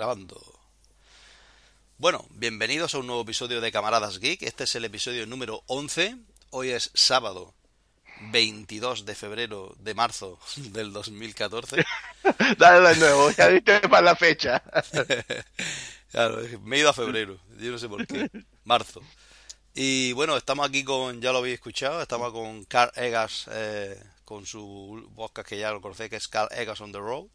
Grabando. Bueno, bienvenidos a un nuevo episodio de Camaradas Geek. Este es el episodio número 11. Hoy es sábado 22 de febrero de marzo del 2014. Dale de nuevo, ya viste para la fecha. claro, me he ido a febrero, yo no sé por qué. Marzo. Y bueno, estamos aquí con, ya lo habéis escuchado, estamos con Carl Egas, eh, con su podcast que ya lo conocéis, que es Carl Egas on the Road.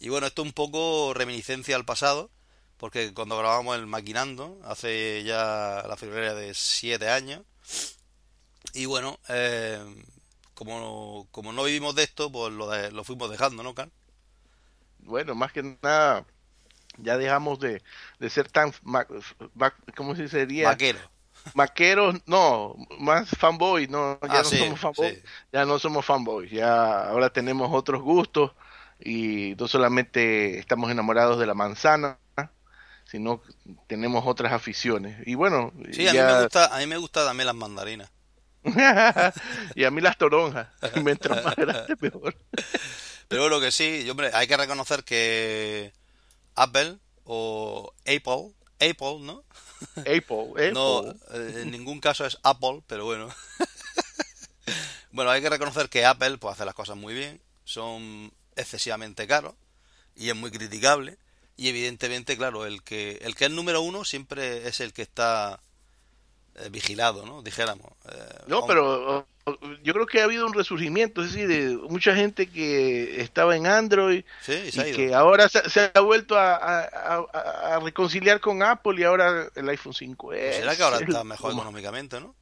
Y bueno, esto es un poco reminiscencia al pasado, porque cuando grabamos el Maquinando, hace ya la febrera de 7 años, y bueno, eh, como, como no vivimos de esto, pues lo, de- lo fuimos dejando, ¿no, Carl? Bueno, más que nada, ya dejamos de, de ser tan, ma- ma- ¿cómo se? Vaquero. Maqueros, no, más fanboy, no, ya Ah, no sí, somos fanboy, sí. ya no somos fanboys, ya ahora tenemos otros gustos y no solamente estamos enamorados de la manzana, sino tenemos otras aficiones. Y bueno, Sí, a mí, me gusta, a mí me gustan también las mandarinas. y a mí las toronjas, mientras más grande mejor. Pero bueno, que sí, hombre, hay que reconocer que Apple o Apple, Apple, ¿no? Apple, Apple. No, eh, en ningún caso es Apple, pero bueno. bueno, hay que reconocer que Apple pues hace las cosas muy bien, son excesivamente caros y es muy criticable y evidentemente, claro, el que el que es número uno siempre es el que está eh, vigilado, ¿no? Dijéramos. Eh, No, pero yo creo que ha habido un resurgimiento, es decir, de mucha gente que estaba en Android Sí, y que ahora se, se ha vuelto a, a- a- a reconciliar con Apple y ahora el iPhone 5S. Pues será que ahora está mejor económicamente, ¿no?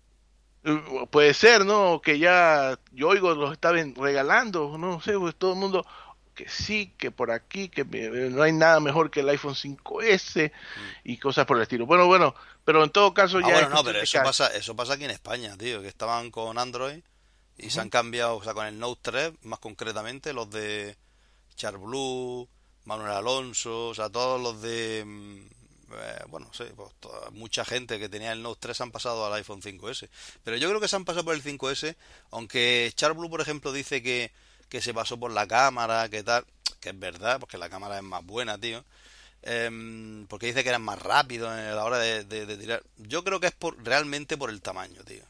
Puede ser, ¿no? Que ya yo oigo los estaban regalando, no sé, pues todo el mundo que sí, que por aquí, que no hay nada mejor que el iPhone 5S y cosas por el estilo. Bueno, bueno, pero en todo caso. Ah, ya bueno, es no, pero eso pasa, eso pasa aquí en España, tío, que estaban con Android y se han cambiado, o sea, con el Note 3, más concretamente, los de Charblue, Manuel Alonso, o sea, todos los de, mm, eh, bueno, sí, pues, toda- mucha gente que tenía el Note 3 han pasado al iPhone 5S. Pero yo creo que se han pasado por el 5S, aunque Charblue, por ejemplo, dice que, que se pasó por la cámara, que tal, que es verdad, porque la cámara es más buena, tío. Em, porque dice que eran más rápidos a la hora de, tirar. Yo creo que es por realmente por el tamaño, tío.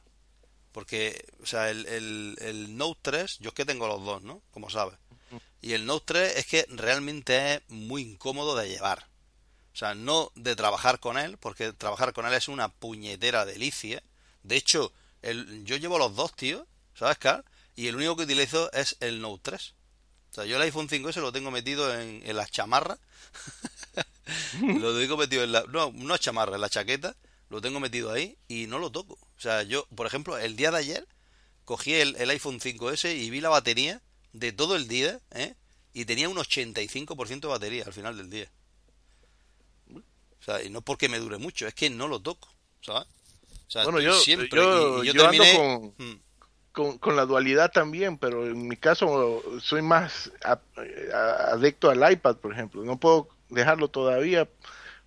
Porque, o sea, el Note 3, yo es que tengo los dos, ¿no? Como sabes. Y el Note 3 es que realmente es muy incómodo de llevar. O sea, no de trabajar con él, porque trabajar con él es una puñetera delicia. De hecho, el, yo llevo los dos, tío, ¿sabes, Carl? Y el único que utilizo es el Note 3. O sea, yo el iPhone 5S lo tengo metido en, en las chamarras. lo tengo metido en la... No, no es chamarra, en la chaqueta. Lo tengo metido ahí y no lo toco. O sea, yo, por ejemplo, el día de ayer cogí el, el iPhone 5S y vi la batería de todo el día, ¿eh? Y tenía un 85% de batería al final del día. O sea, y no porque me dure mucho, es que no lo toco, ¿sabes? O sea, Bueno, yo- siempre... yo- y, y yo, yo ando terminé... con- Mm. Con, con la dualidad también, pero en mi caso soy más a- a- adicto al iPad, por ejemplo. No puedo dejarlo todavía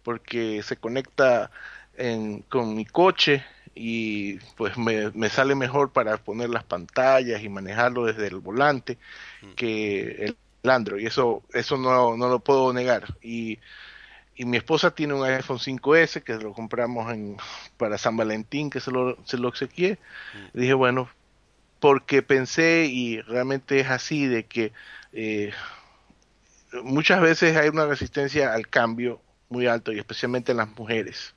porque se conecta en- con mi coche y pues me, me sale mejor para poner las pantallas y manejarlo desde el volante que el, el Android. Eso, eso no, no lo puedo negar. Y, y mi esposa tiene un iPhone 5S que lo compramos en, para San Valentín, que se lo, se lo obsequié. Y dije, bueno, porque pensé y realmente es así de que eh, muchas veces hay una resistencia al cambio muy alto y especialmente en las mujeres.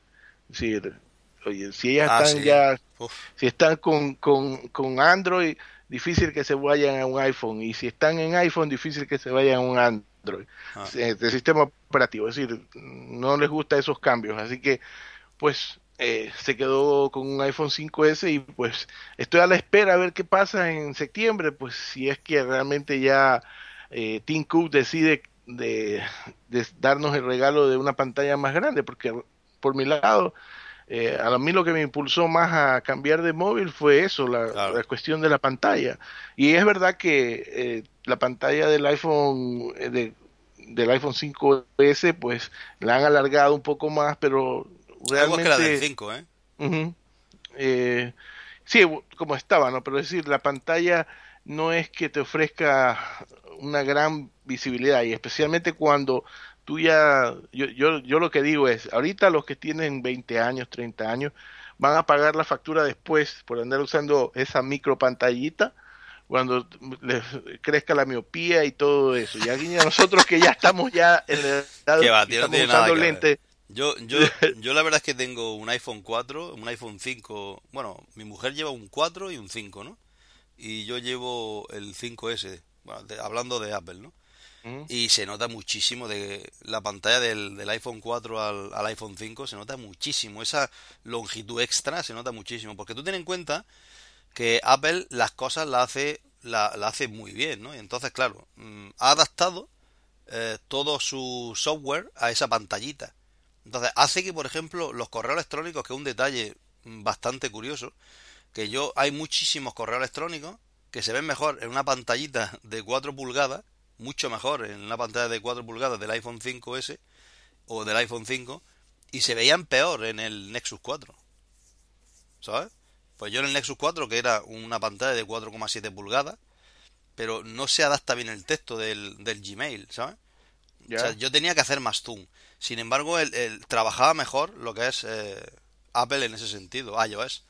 Es decir, oye, si ellas Ah, están sí. ya, Uf. si están con, con, con Android, difícil que se vayan a un iPhone y si están en iPhone, difícil que se vayan a un Android Ah. eh, del sistema operativo. Es decir, no les gusta esos cambios, así que pues eh, se quedó con un iPhone 5S y pues estoy a la espera a ver qué pasa en septiembre, pues si es que realmente ya eh, Tim Cook decide de, darnos el regalo de una pantalla más grande, porque por mi lado, eh, a mí lo que me impulsó más a cambiar de móvil fue eso, la, cuestión de la pantalla. Y es verdad que eh, la pantalla del iPhone, eh, de, del iPhone 5S, pues la han alargado un poco más, pero realmente... que la del 5, ¿eh? eh sí, como estaba, ¿no? Pero es decir, la pantalla no es que te ofrezca una gran visibilidad y especialmente cuando tú ya, yo, yo, yo lo que digo es, ahorita los que tienen 20 años, 30 años, van a pagar la factura después por andar usando esa micro pantallita cuando les crezca la miopía y todo eso. Y aquí nosotros que ya estamos ya en el estamos usando lentes. Yo, yo, yo la verdad es que tengo un iPhone 4, un iPhone 5, bueno, mi mujer lleva un 4 y un 5, ¿no? Y yo llevo el 5S, bueno, hablando de Apple, ¿no? Y se nota muchísimo de la pantalla del, del iPhone 4 al, al, iPhone 5, se nota muchísimo. Esa longitud extra se nota muchísimo. Porque tú ten en cuenta que Apple las cosas las hace, la, hace muy bien, ¿no? Y entonces, claro, mm, ha adaptado eh, todo su software a esa pantallita. Entonces, hace que, por ejemplo, los correos electrónicos, que es un detalle bastante curioso, que yo hay muchísimos correos electrónicos que se ven mejor en una pantallita de 4 pulgadas mucho mejor en una pantalla de 4 pulgadas del iPhone 5S o del iPhone 5 y se veían peor en el Nexus 4. ¿Sabes? Pues yo en el Nexus 4, que era una pantalla de 4,7 pulgadas, pero no se adapta bien el texto del, del Gmail, ¿sabes? O sea, yo tenía que hacer más zoom. Sin embargo, el, trabajaba mejor lo que es eh, Apple en ese sentido, iOS.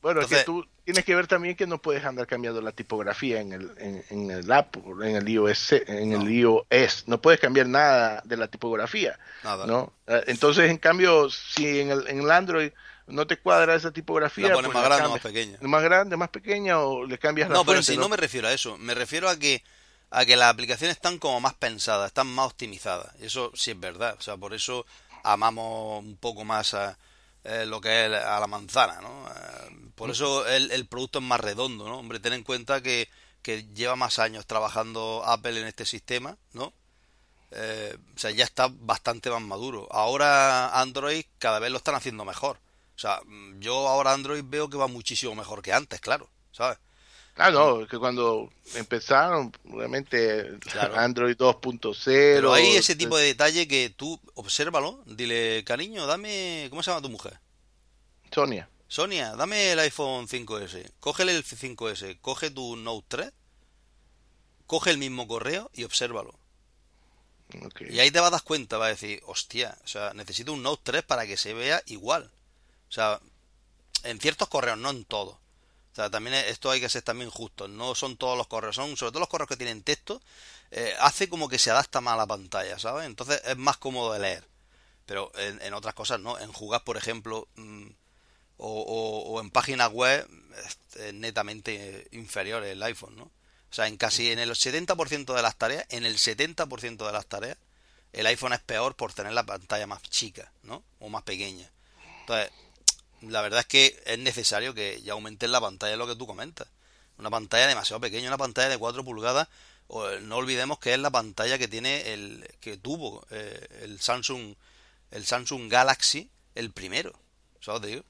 Bueno, es que tú tienes que ver también que no puedes andar cambiando la tipografía en el, en, el app, en el iOS, en el iOS. No puedes cambiar nada de la tipografía. Nada. ¿no? Eh, entonces, en cambio, si en el, en el Android no te cuadra esa tipografía, la pones pues más grande o más pequeña. Más grande, más pequeña o le cambias la No, pero si ¿no? me refiero a eso. Me refiero a que a que las aplicaciones están como más pensadas, están más optimizadas. Eso sí es verdad. O sea, por eso amamos un poco más a eh, lo que es a la manzana, ¿no? Eh, por eso el, producto es más redondo, ¿no? Hombre, ten en cuenta que, que lleva más años trabajando Apple en este sistema, ¿no? Eh, o sea, ya está bastante más maduro. Ahora Android cada vez lo están haciendo mejor. O sea, yo ahora Android veo que va muchísimo mejor que antes, claro, ¿sabes? Ah, no, que cuando empezaron, obviamente, Android 2.0. Pero hay ese tipo de detalle que tú, obsérvalo, dile, cariño, dame. ¿Cómo se llama tu mujer? Sonia. Sonia, dame el iPhone 5S. Cógele el 5S, coge tu Note 3, coge el mismo correo y obsérvalo. Y ahí te vas a dar cuenta, va a decir, hostia, o sea, necesito un Note 3 para que se vea igual. O sea, en ciertos correos, no en todos. O sea, también esto hay que ser también justo. No son todos los correos, son sobre todo los correos que tienen texto. Eh, hace como que se adapta más a la pantalla, ¿sabes? Entonces es más cómodo de leer. Pero en, otras cosas no. En jugar, por ejemplo, mm, o, en páginas web, es, netamente inferior el iPhone, ¿no? O sea, en casi en el 70% de las tareas, en el 70% de las tareas, el iPhone es peor por tener la pantalla más chica, ¿no? O más pequeña. Entonces, la verdad es que es necesario que ya aumenten la pantalla, lo que tú comentas. Una pantalla demasiado pequeña, una pantalla de 4 pulgadas. No olvidemos que es la pantalla que tiene el que tuvo eh, el Samsung el Samsung Galaxy el primero. ¿Sabes?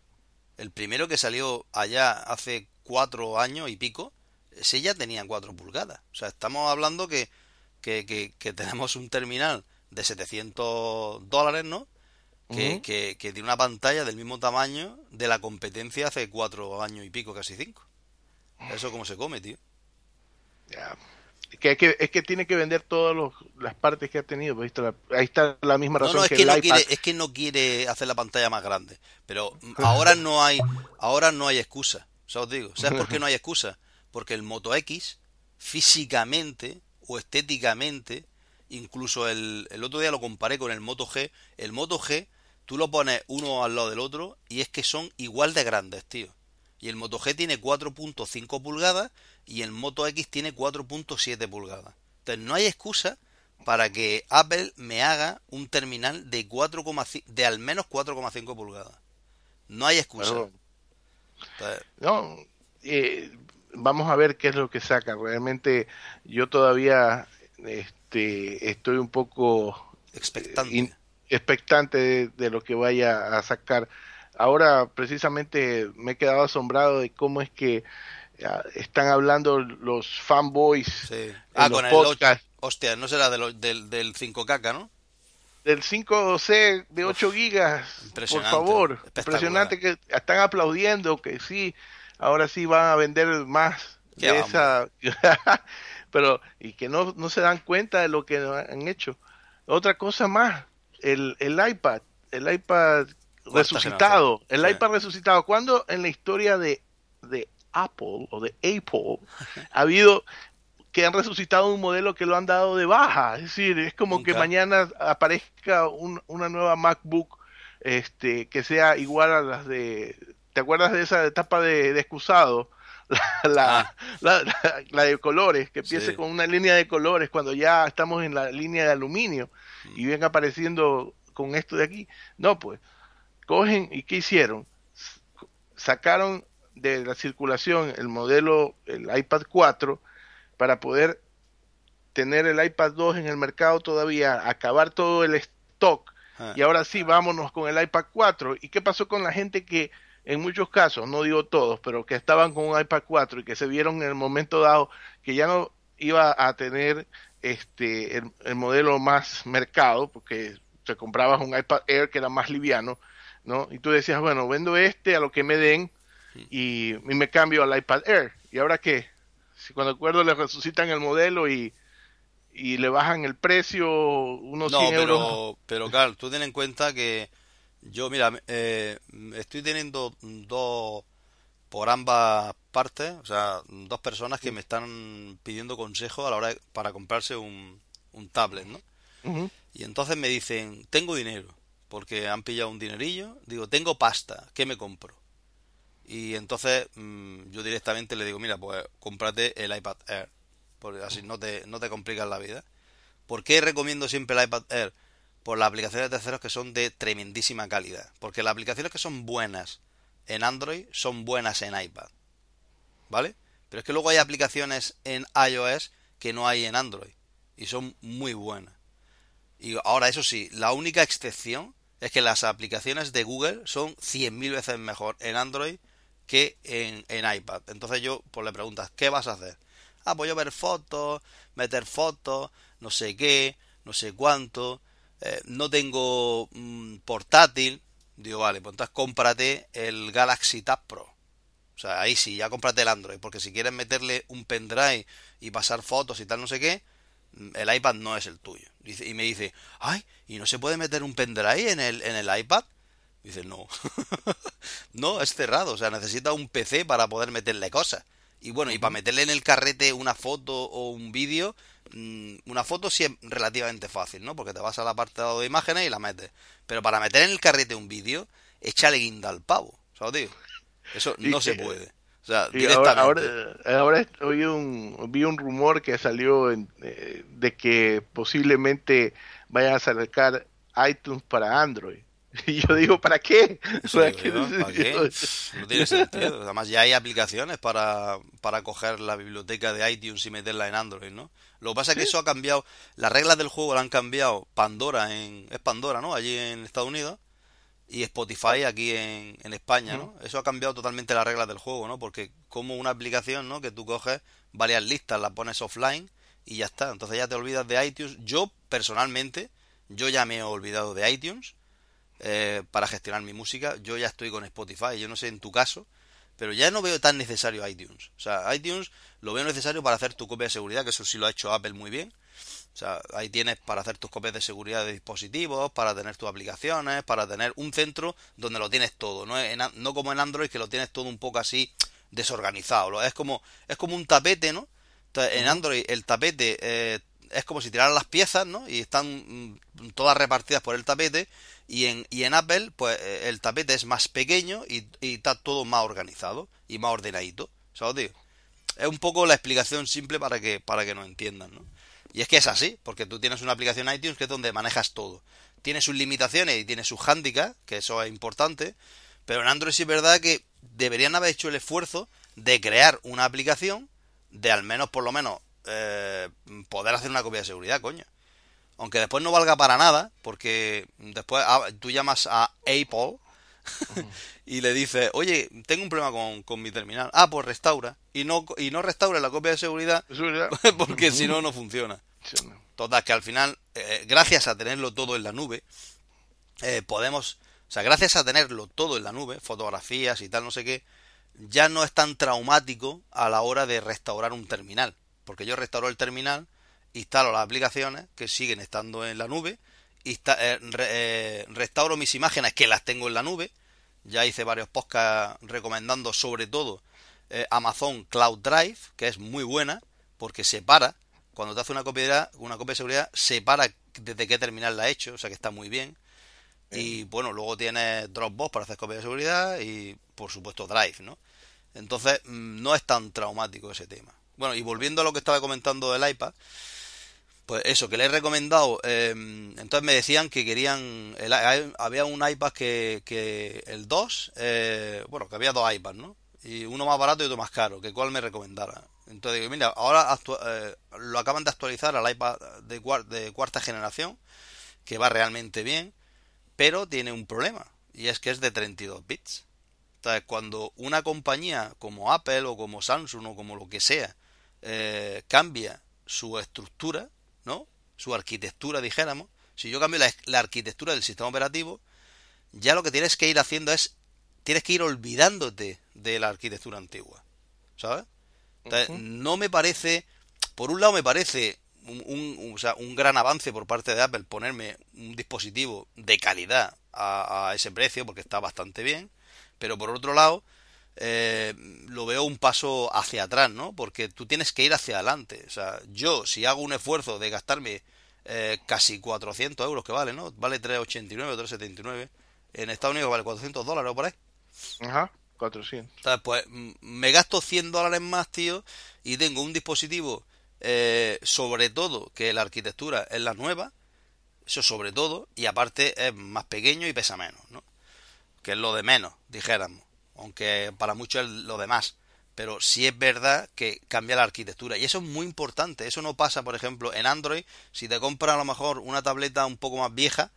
El primero que salió allá hace cuatro años y pico, ese ya tenía 4 pulgadas. O sea, estamos hablando que, que, que, que tenemos un terminal de 700 dólares, ¿no? Que, que, tiene una pantalla del mismo tamaño de la competencia hace cuatro años y pico, casi cinco. Eso como se come, tío. Ya. Es que, es que tiene que vender todas las partes que ha tenido. Pues, ahí está la misma razón es que, no Quiere, es que no quiere hacer la pantalla más grande. Pero ahora no hay ahora no hay excusa. O os digo. ¿Sabes por qué no hay excusa? Porque el Moto X, físicamente o estéticamente, incluso el, el otro día lo comparé con el Moto G. El Moto G Tú lo pones uno al lado del otro y es que son igual de grandes, tío. Y el Moto G tiene 4.5 pulgadas y el Moto X tiene 4.7 pulgadas. Entonces no hay excusa para que Apple me haga un terminal de 4, de al menos 4,5 pulgadas. No hay excusa. no, eh, vamos a ver qué es lo que saca. Realmente yo todavía este, estoy un poco expectante, expectante de, lo que vaya a sacar. Ahora precisamente me he quedado asombrado de cómo es que están hablando los fanboys sí. ah, con el 8, hostia, no será del, del 5K, ¿no? Del 5C de 8 gigas, por favor. Impresionante que están aplaudiendo que sí, ahora sí van a vender más de esa... Pero, y que no, no se dan cuenta de lo que han hecho. Otra cosa más, el, el iPad, el iPad resucitado, el iPad resucitado. ¿Cuándo en la historia de, de Apple o de Apple ha habido que han resucitado un modelo que lo han dado de baja. Es decir, es como que mañana aparezca una nueva MacBook este, que sea igual a las de... ¿Te acuerdas de esa etapa de, excusado? Ah. La, la, de colores, que empiece con una línea de colores cuando ya estamos en la línea de aluminio y mm. ven apareciendo con esto de aquí. No, pues, cogen y ¿qué hicieron? Sacaron de la circulación el modelo, el iPad 4, para poder tener el iPad 2 en el mercado todavía, acabar todo el stock ah. y ahora sí vámonos con el iPad 4. ¿Y qué pasó con la gente que en muchos casos, no digo todos, pero que estaban con un iPad 4 y que se vieron en el momento dado que ya no iba a tener este el, modelo más mercado, porque te comprabas un iPad Air que era más liviano, ¿no? Y tú decías, bueno, vendo este a lo que me den y, y me cambio al iPad Air. ¿Y ahora qué? Si cuando acuerdo le resucitan el modelo y, y le bajan el precio unos no, 100 pero, euros. pero claro, tú ten en cuenta que yo, mira, eh, estoy teniendo dos por ambas partes, o sea, dos personas que me están pidiendo consejo a la hora para comprarse un, un tablet, ¿no? Y entonces me dicen, tengo dinero, porque han pillado un dinerillo, digo, tengo pasta, ¿qué me compro? Y entonces mm, yo directamente le digo, mira, pues cómprate el iPad Air, porque así no te, no te complicas la vida. ¿Por qué recomiendo siempre el iPad Air? Por las aplicaciones de terceros que son de tremendísima calidad. Porque las aplicaciones que son buenas en Android son buenas en iPad. ¿Vale? Pero es que luego hay aplicaciones en iOS que no hay en Android. Y son muy buenas. Y ahora, eso sí, la única excepción es que las aplicaciones de Google son 100.000 veces mejor en Android que en, en iPad. Entonces yo pues le preguntas, ¿qué vas a hacer? Ah, pues yo ver fotos, meter fotos, no sé qué, no sé cuánto, eh, no tengo portátil. Digo, vale, pues entonces cómprate el Galaxy Tab Pro. O sea, ahí sí, ya cómprate el Android, porque si quieres meterle un pendrive y pasar fotos y tal, no sé qué, mm, el iPad no es el tuyo. Y me dice, ay, ¿y no se puede meter un pendrive en el, en el iPad? Dice, no. no, es cerrado. O sea, necesita un PC para poder meterle cosas. Y bueno, y para meterle en el carrete una foto o un vídeo, mm, una foto sí es relativamente fácil, ¿no? Porque te vas al apartado de imágenes y la metes. Pero para meter en el carrete un vídeo, échale guinda al pavo. ¿Sabes, tío? Eso no se puede. O sea, directamente. Ahora, ahora, un, vi un rumor que salió eh, de que posiblemente vayan a sacar iTunes para Android. Y yo digo, ¿para qué? No tiene sentido. Además, ya hay aplicaciones para, para coger la biblioteca de iTunes y meterla en Android, ¿no? Lo que pasa es que eso ha cambiado. Las reglas del juego la han cambiado Pandora en. Es Pandora, ¿no? Allí en Estados Unidos. Y Spotify aquí en, en España, ¿no? Eso ha cambiado totalmente las reglas del juego, ¿no? Porque como una aplicación, ¿no? Que tú coges varias listas, las pones offline y ya está. Entonces ya te olvidas de iTunes. Yo, personalmente, yo ya me he olvidado de iTunes eh, para gestionar mi música. Yo ya estoy con Spotify, yo no sé en tu caso, pero ya no veo tan necesario iTunes. O sea, iTunes lo veo necesario para hacer tu copia de seguridad, que eso sí lo ha hecho Apple muy bien. O sea, ahí tienes para hacer tus copias de seguridad de dispositivos, para tener tus aplicaciones, para tener un centro donde lo tienes todo, no, no como en Android que lo tienes todo un poco así desorganizado. Es como, es como un tapete, ¿no? en Android el tapete eh, es como si tiraran las piezas, ¿no? Y están mm, todas repartidas por el tapete y en, y en Apple, pues eh, el tapete es más pequeño y, está todo más organizado y más ordenadito. ¿Sabes? Es un poco la explicación simple para que, para que nos entiendan, ¿no? Y es que es así, porque tú tienes una aplicación iTunes que es donde manejas todo. Tiene sus limitaciones y tiene sus handicaps, que eso es importante, pero en Android sí es verdad que deberían haber hecho el esfuerzo de crear una aplicación de al menos, por lo menos, eh, poder hacer una copia de seguridad, coño. Aunque después no valga para nada, porque después ah, tú llamas a Apple y le dices, oye, tengo un problema con, mi terminal. Ah, pues restaura. Y no, y no restaura la copia de seguridad, porque si no, no funciona. Total, que al final, eh, gracias a tenerlo todo en la nube, eh, podemos, o sea, gracias a tenerlo todo en la nube, fotografías y tal, no sé qué, ya no es tan traumático a la hora de restaurar un terminal. Porque yo restauro el terminal instalo las aplicaciones que siguen estando en la nube, eh, eh, restauro mis imágenes que las tengo en la nube, ya hice varios podcasts recomendando sobre todo eh, Amazon Cloud Drive, que es muy buena porque separa, cuando te hace una copia, de, una copia de seguridad, separa desde qué terminal la ha hecho, o sea que está muy bien. Y bueno, luego tienes Dropbox para hacer copia de seguridad y por supuesto Drive, ¿no? Entonces mm, no es tan traumático ese tema. Bueno, y volviendo a lo que estaba comentando del iPad, pues eso, que le he recomendado. Em, entonces me decían que querían. había un iPad que, que el 2. Eh, bueno, que había dos iPads, ¿no? Y uno más barato y otro más caro. Que cuál me recomendara. Entonces digo, mira, ahora eh, lo acaban de actualizar al iPad de, de cuarta generación. Que va realmente bien. Pero tiene un problema. Y es que es de 32 bits. Entonces, cuando una compañía como Apple o como Samsung o como lo que sea eh, cambia su estructura, ¿no? Su arquitectura, dijéramos. Si yo cambio la, arquitectura del sistema operativo, ya lo que tienes que ir haciendo es, tienes que ir olvidándote de la arquitectura antigua, ¿sabes? no me parece, por un lado me parece un, o sea, un, gran avance por parte de Apple ponerme un dispositivo de calidad a, ese precio, porque está bastante bien, pero por otro lado, eh, lo veo un paso hacia atrás, ¿no? Porque tú tienes que ir hacia adelante. O sea, yo si hago un esfuerzo de gastarme eh, casi 400 euros que vale, ¿no? Vale 3,89 o 3,79. En Estados Unidos vale 400 dólares o por ahí. Ajá, 400. Entonces, pues me gasto 100 dólares más, tío, y tengo un dispositivo, eh, sobre todo, que la arquitectura es la nueva, eso sobre todo, y aparte es más pequeño y pesa menos, ¿no? Que es lo de menos, dijéramos aunque para muchos es lo demás. Pero sí es verdad que cambia la arquitectura. Y eso es muy importante. Eso no pasa, por ejemplo, en Android. Si te compras a lo mejor una tableta un poco más vieja,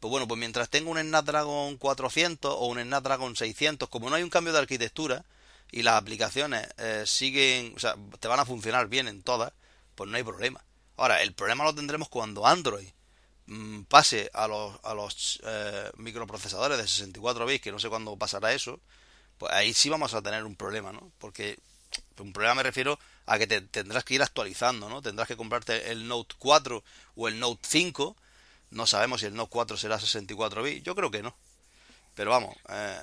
pues bueno, pues mientras tenga un Snapdragon 400 o un Snapdragon 600, como no hay un cambio de arquitectura y las aplicaciones eh, siguen, o sea, te van a funcionar bien en todas, pues no hay problema. Ahora, el problema lo tendremos cuando Android mm, pase a los, a los eh, microprocesadores de 64 bits, que no sé cuándo pasará eso, pues ahí sí vamos a tener un problema, ¿no? Porque un problema me refiero a que te tendrás que ir actualizando, ¿no? Tendrás que comprarte el Note 4 o el Note 5. No sabemos si el Note 4 será 64 bits. Yo creo que no. Pero vamos, eh,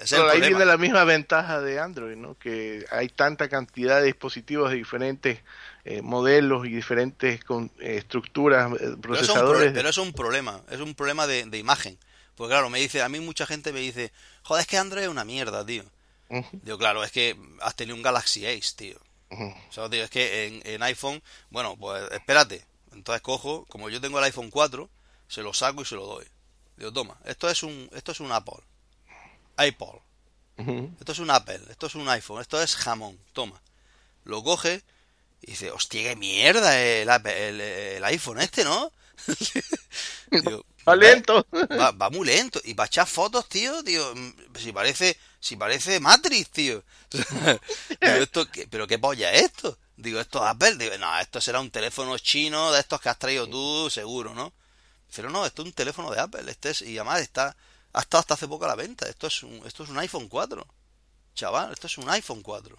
es Pero ahí viene la misma ventaja de Android, ¿no? Que hay tanta cantidad de dispositivos de diferentes eh, modelos y diferentes con, eh, estructuras, procesadores. Pero, es un problema, es un problema de, de imagen. Pues claro, me dice, a mí mucha gente me dice, joder, es que Android es una mierda, tío. Digo, claro, es que has tenido un Galaxy Ace, tío. O sea, tío, es que en, iPhone, bueno, pues espérate. Entonces cojo, como yo tengo el iPhone 4, se lo saco y se lo doy. Digo, toma, esto es un, esto es un Apple. Apple. Esto es un Apple, esto es un iPhone, esto es jamón, toma. Lo coge y dice, hostia, qué mierda el, el, el iPhone este, ¿no? va lento. Va, muy lento. Y para echar fotos, tío, tío, mm, si parece, si parece Matrix, tío. esto, ¿pero qué polla es esto? Digo, esto es Apple. Digo, no, esto será un teléfono chino de estos que has traído tú, seguro, ¿no? Pero no, esto es un teléfono de Apple. Este es, y además está, ha estado hasta hace poco a la venta. Esto es un, esto es un iPhone 4. Chaval, esto es un iPhone 4.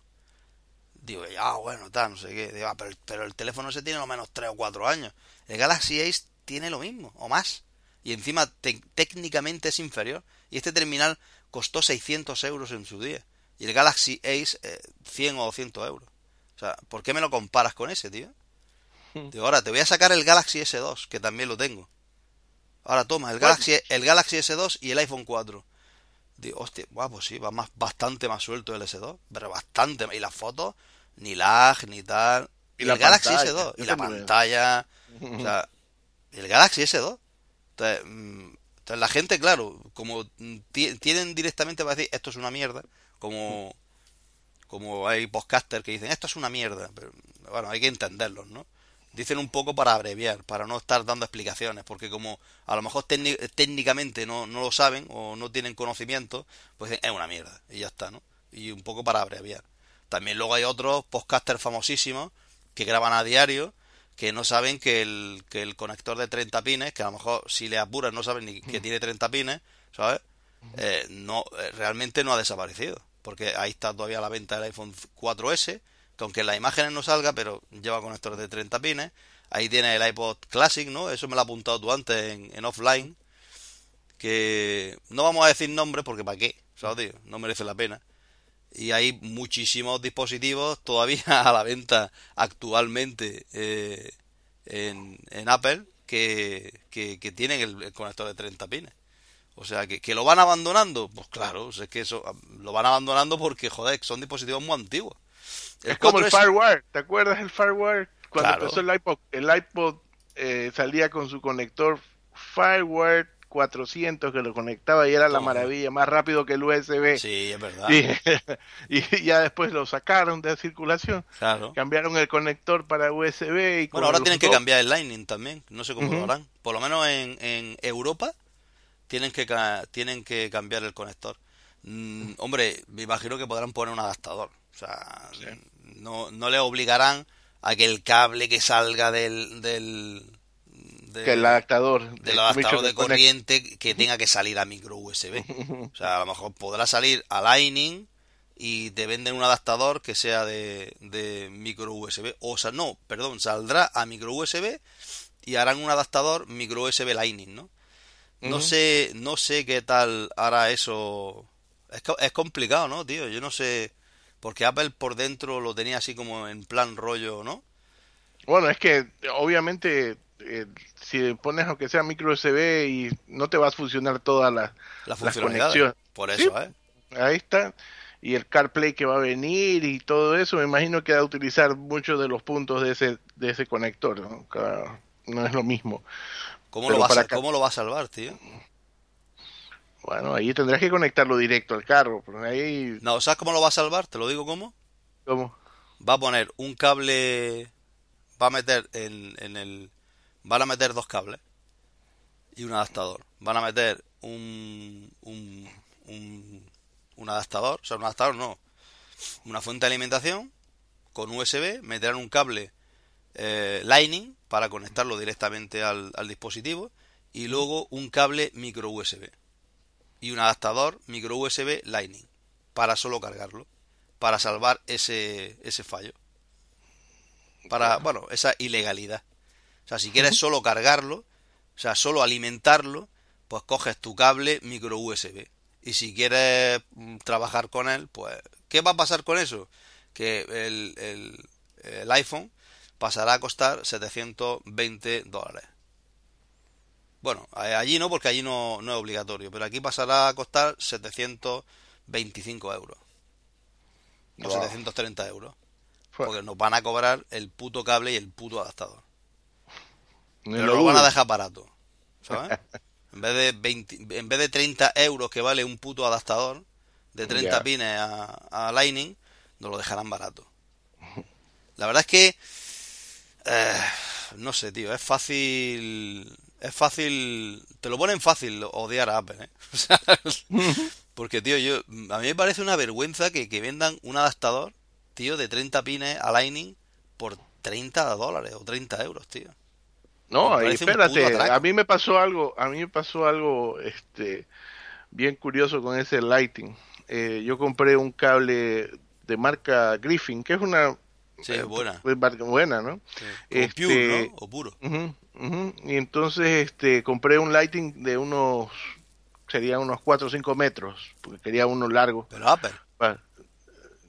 Digo, ya, bueno, tal, no sé qué. Digo, ah, pero, pero, el teléfono se tiene lo menos 3 o 4 años. El Galaxy Ace tiene lo mismo, o más. Y encima técnicamente es inferior. Y este terminal costó 600 euros en su día. Y el Galaxy Ace 100 eh, o 200 euros. O sea, ¿por qué me lo comparas con ese, tío? Digo, ahora te voy a sacar el Galaxy S2, que también lo tengo. Ahora toma, el Galaxy, el Galaxy S2 y el iPhone 4. Digo, hostia, guapo, pues sí, va más, bastante más suelto el S2, pero bastante. Y las fotos, ni lag, ni tal. Y, el Galaxy S2, y la pantalla. O sea, el Galaxy S2. Mm, entonces, la gente, claro, como tienen directamente para decir esto es una mierda, como, como hay podcasters que dicen esto es una mierda, pero bueno, hay que entenderlos, ¿no? Dicen un poco para abreviar, para no estar dando explicaciones, porque como a lo mejor técnicamente no, no lo saben o no tienen conocimiento, pues es una mierda y ya está, ¿no? Y un poco para abreviar. También luego hay otros podcasters famosísimos que graban a diario que no saben que el, que el conector de 30 pines, que a lo mejor si le apuras no saben ni que tiene 30 pines, ¿sabes? Eh, no, eh, realmente no ha desaparecido, porque ahí está todavía a la venta del iPhone 4S, que aunque en las imágenes no salga, pero lleva conectores de 30 pines. Ahí tiene el iPod Classic, ¿no? Eso me lo ha apuntado tú antes en, offline. Que no vamos a decir nombres porque ¿para qué? ¿Sabes, No merece la pena. Y hay muchísimos dispositivos todavía a la venta actualmente eh, en, Apple que, que, tienen el, conector de 30 pines. O sea, que, que lo van abandonando. Pues claro, es que eso lo van abandonando porque, joder, son dispositivos muy antiguos es como el Firewire, ¿te acuerdas el Firewire? Cuando empezó el iPod, el iPod eh, salía con su conector Firewire 400 que lo conectaba y era la maravilla, más rápido que el USB. Sí, es verdad. Y, ya después lo sacaron de circulación. Claro. Cambiaron el conector para USB. Y bueno, ahora tienen que cambiar el Lightning también. No sé cómo lo harán. Por lo menos en, en Europa tienen que, tienen que cambiar el conector. Mm, hombre, me imagino que podrán poner un adaptador. O sea, no, no le obligarán a que el cable que salga del, del, que el adaptador del adaptador de corriente que tenga que salir a micro USB. O sea, a lo mejor podrá salir a Lightning y te venden un adaptador que sea de, de micro USB. O sea, no, perdón, saldrá a micro USB y harán un adaptador micro USB Lightning, ¿no? No sé, no sé qué tal hará eso. Es, es complicado, ¿no, tío? Yo no sé porque Apple por dentro lo tenía así como en plan rollo, ¿no? Bueno, es que obviamente eh, si pones aunque sea micro USB y no te va a funcionar toda la, la conexión. Por eso, ¿eh? Ahí está. Y el CarPlay que va a venir y todo eso, me imagino que va a utilizar muchos de los puntos de ese, de ese conector. ¿no? no es lo mismo. ¿Cómo lo, va a, ¿Cómo lo va a salvar, tío? Bueno, ahí tendrás que conectarlo directo al carro. ahí... No, ¿sabes cómo lo va a salvar? Te lo digo cómo. ¿Cómo? Va a poner un cable. Va a meter en, en el. Van a meter dos cables y un adaptador. Van a meter un, un, un, adaptador, o sea, un adaptador no, una fuente de alimentación con USB, meterán un cable eh, Lightning para conectarlo directamente al, al dispositivo y luego un cable micro USB y un adaptador micro USB Lightning para solo cargarlo, para salvar ese, ese fallo. Para, bueno, esa ilegalidad. O sea, si quieres solo cargarlo, o sea, solo alimentarlo, pues coges tu cable micro USB. Y si quieres mm, trabajar con él, pues, ¿qué va a pasar con eso? Que el, el, el iPhone pasará a costar 720 dólares. Bueno, allí no, porque allí no, no es obligatorio, pero aquí pasará a costar 725 euros. O 730 euros. Porque nos van a cobrar el puto cable y el puto adaptador. Pero lo van a dejar barato. ¿Sabes? en, vez de 20, en vez de 30 euros que vale un puto adaptador de 30 pines a, a, Lightning, nos lo dejarán barato. La verdad es que. Eh, no sé, tío, es fácil es fácil, te lo ponen fácil odiar a Apple, ¿eh? porque, tío, yo, a mí me parece una vergüenza que, vendan un adaptador, tío, de 30 pines a Lightning por 30 dólares o 30 euros, tío. No, espérate, a mí me pasó algo, a mí me pasó algo, este, bien curioso con ese Lightning. Eh, yo compré un cable de marca Griffin, que es una Sí, eh, buena. Buena, ¿no? Este, ¿no? O puro. Y entonces este, compré un lighting de unos, sería unos 4 o 5 metros, porque quería uno largo. Pero Apple.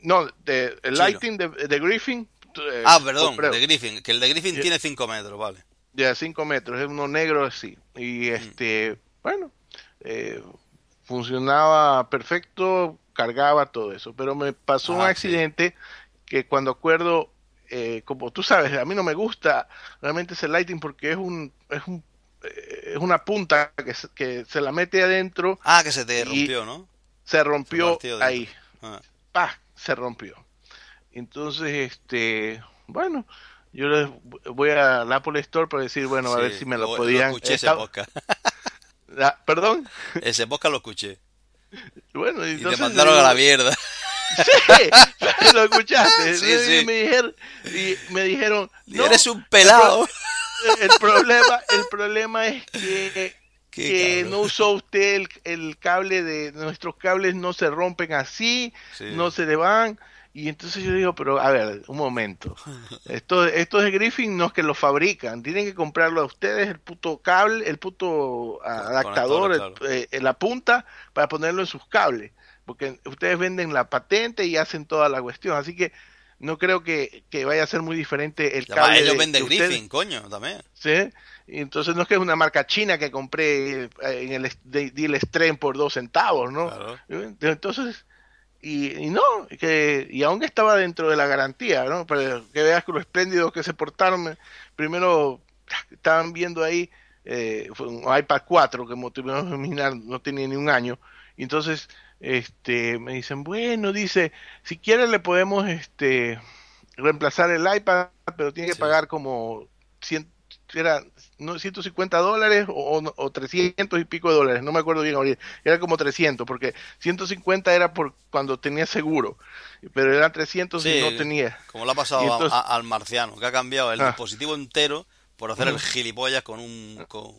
No, de, el lighting de, de, Griffin. Eh, ah, perdón, de Griffin, que el de Griffin tiene 5 metros, vale. Ya, 5 metros, es uno negro así. Y mm. este, bueno, eh, funcionaba perfecto, cargaba todo eso. Pero me pasó un ah, accidente que cuando acuerdo eh, como tú sabes, a mí no me gusta realmente ese lighting porque es un, es un eh, es una punta que se, que se la mete adentro. Ah, que se te rompió, ¿no? Se rompió ahí. Ah. Se rompió. Entonces, este, bueno, yo les voy al Apple Store para decir, bueno, a ver si me lo, podían... escuché ese podcast. Ah, ¿Perdón? Ese podcast lo escuché. Bueno, y te mandaron a la mierda. Sí, lo escuchaste. Sí, sí. Me dijeron, y me dijeron no, eres un pelado. El, problema, el problema es que, que no usó usted el, el, cable de nuestros cables no se rompen así, no se le van. Y entonces yo digo, pero a ver, un momento. Esto, esto de Griffin no es que lo fabrican, tienen que comprarlo a ustedes el puto cable, el puto adaptador, eh, en la punta para ponerlo en sus cables. Porque ustedes venden la patente y hacen toda la cuestión. Así que no creo que, vaya a ser muy diferente el cable. ellos venden Griffin, coño, también. Sí. Y entonces no es que es una marca china que compré eh, en el deal extreme por dos centavos, ¿no? Entonces y, no, que, y aún estaba dentro de la garantía, ¿no? Para que veas que lo espléndido que se portaron, primero estaban viendo ahí eh, fue un iPad 4 que no tenía ni un año, y entonces este, me dicen, bueno, dice, si quiere le podemos este, reemplazar el iPad, pero tiene que pagar como 100, era no, 150 dólares o, o, 300 y pico de dólares, no me acuerdo bien ahorita, era como 300, porque 150 era por cuando tenía seguro, pero eran 300 y no tenía. Como le ha pasado al marciano, que ha cambiado el ah. dispositivo entero por hacer el gilipollas con, un, con,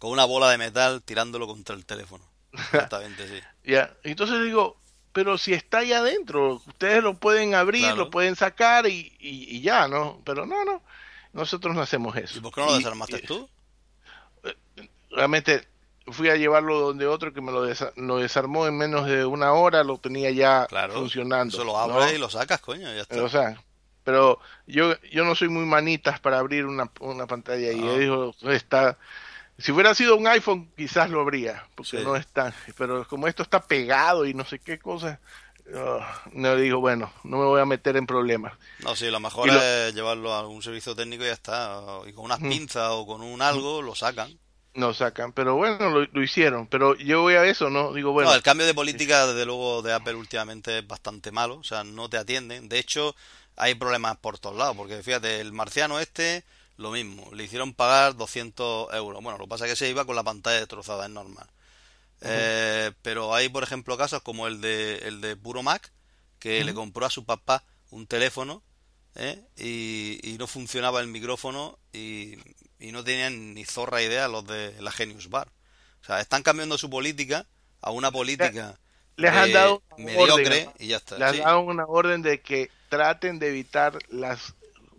una bola de metal tirándolo contra el teléfono. Exactamente, sí. Ya, entonces digo, pero si está ahí adentro, ustedes lo pueden abrir, lo pueden sacar y, y, ya, ¿no? Pero no, no. Nosotros no hacemos eso. ¿Y por qué no lo desarmaste tú? Eh, realmente fui a llevarlo donde otro que me lo, lo, desarmó en menos de una hora, lo tenía ya funcionando. Eso lo abres y lo sacas, coño, ya está. O sea, pero yo yo no soy muy manitas para abrir una, una pantalla y ah. dijo, está si hubiera sido un iPhone quizás lo habría, porque no está, pero como esto está pegado y no sé qué cosa, Ah, no digo, bueno, no me voy a meter en problemas. No, sí, lo mejor es llevarlo a algún servicio técnico y ya está. Y con unas pinzas o con un algo lo sacan. No sacan, pero bueno, lo, hicieron. Pero yo voy a eso, ¿no? Digo, bueno. el cambio de política, desde luego, de Apple últimamente es bastante malo. O sea, no te atienden. De hecho, hay problemas por todos lados. Porque fíjate, el marciano este, lo mismo. Le hicieron pagar 200 euros. Bueno, lo que pasa es que se iba con la pantalla destrozada, es normal. Eh, pero hay, por ejemplo, casos como el de, el de Puro Mac, que le compró a su papá un teléfono ¿eh? y, no funcionaba el micrófono y, no tenían ni zorra idea los de la Genius Bar. O sea, están cambiando su política a una política les han dado mediocre y ya está. Les han dado una orden de que traten de evitar las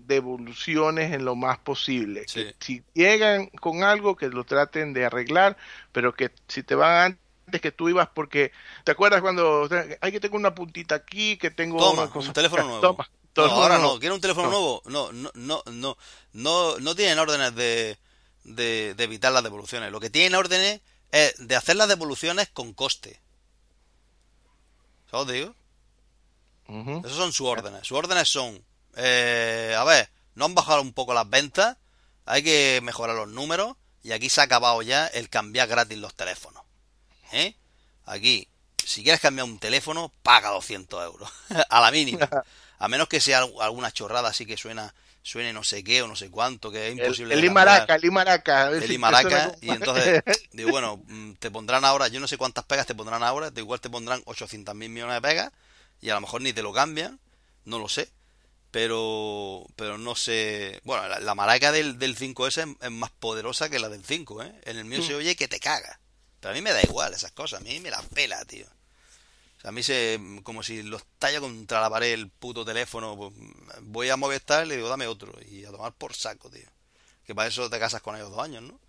devoluciones en lo más posible. si llegan con algo, que lo traten de arreglar, pero que si te van antes que tú ibas porque te acuerdas cuando hay que tengo una puntita aquí que tengo un teléfono nuevo. No, ahora no quiero un teléfono nuevo. No no no no no no tienen órdenes de, de, evitar las devoluciones. Lo que tienen órdenes es de hacer las devoluciones con coste. ¿sabes digo? Esas son sus órdenes. Sus órdenes son eh, a ver, no han bajado un poco las ventas, hay que mejorar los números y aquí se ha acabado ya el cambiar gratis los teléfonos. ¿Eh? Aquí, si quieres cambiar un teléfono, paga 200 euros, a la mínima. A menos que sea alguna chorrada así que suena suene no sé qué o no sé cuánto, que es imposible. El, el Imaraca, el Imaraca. El Imaraca, y entonces, digo, bueno, mm, te pondrán ahora, yo no sé cuántas pegas te pondrán ahora, igual te pondrán 800 mil millones de pegas y a lo mejor ni te lo cambian, no lo sé pero pero no sé bueno la, maraca del, del 5S es, más poderosa que la del 5 ¿eh? en el mío se oye que te caga pero a mí me da igual esas cosas a mí me la pela tío o sea, a mí se como si los talla contra la pared el puto teléfono pues, voy a Movistar y le digo dame otro y a tomar por saco tío que para eso te casas con ellos dos años ¿no?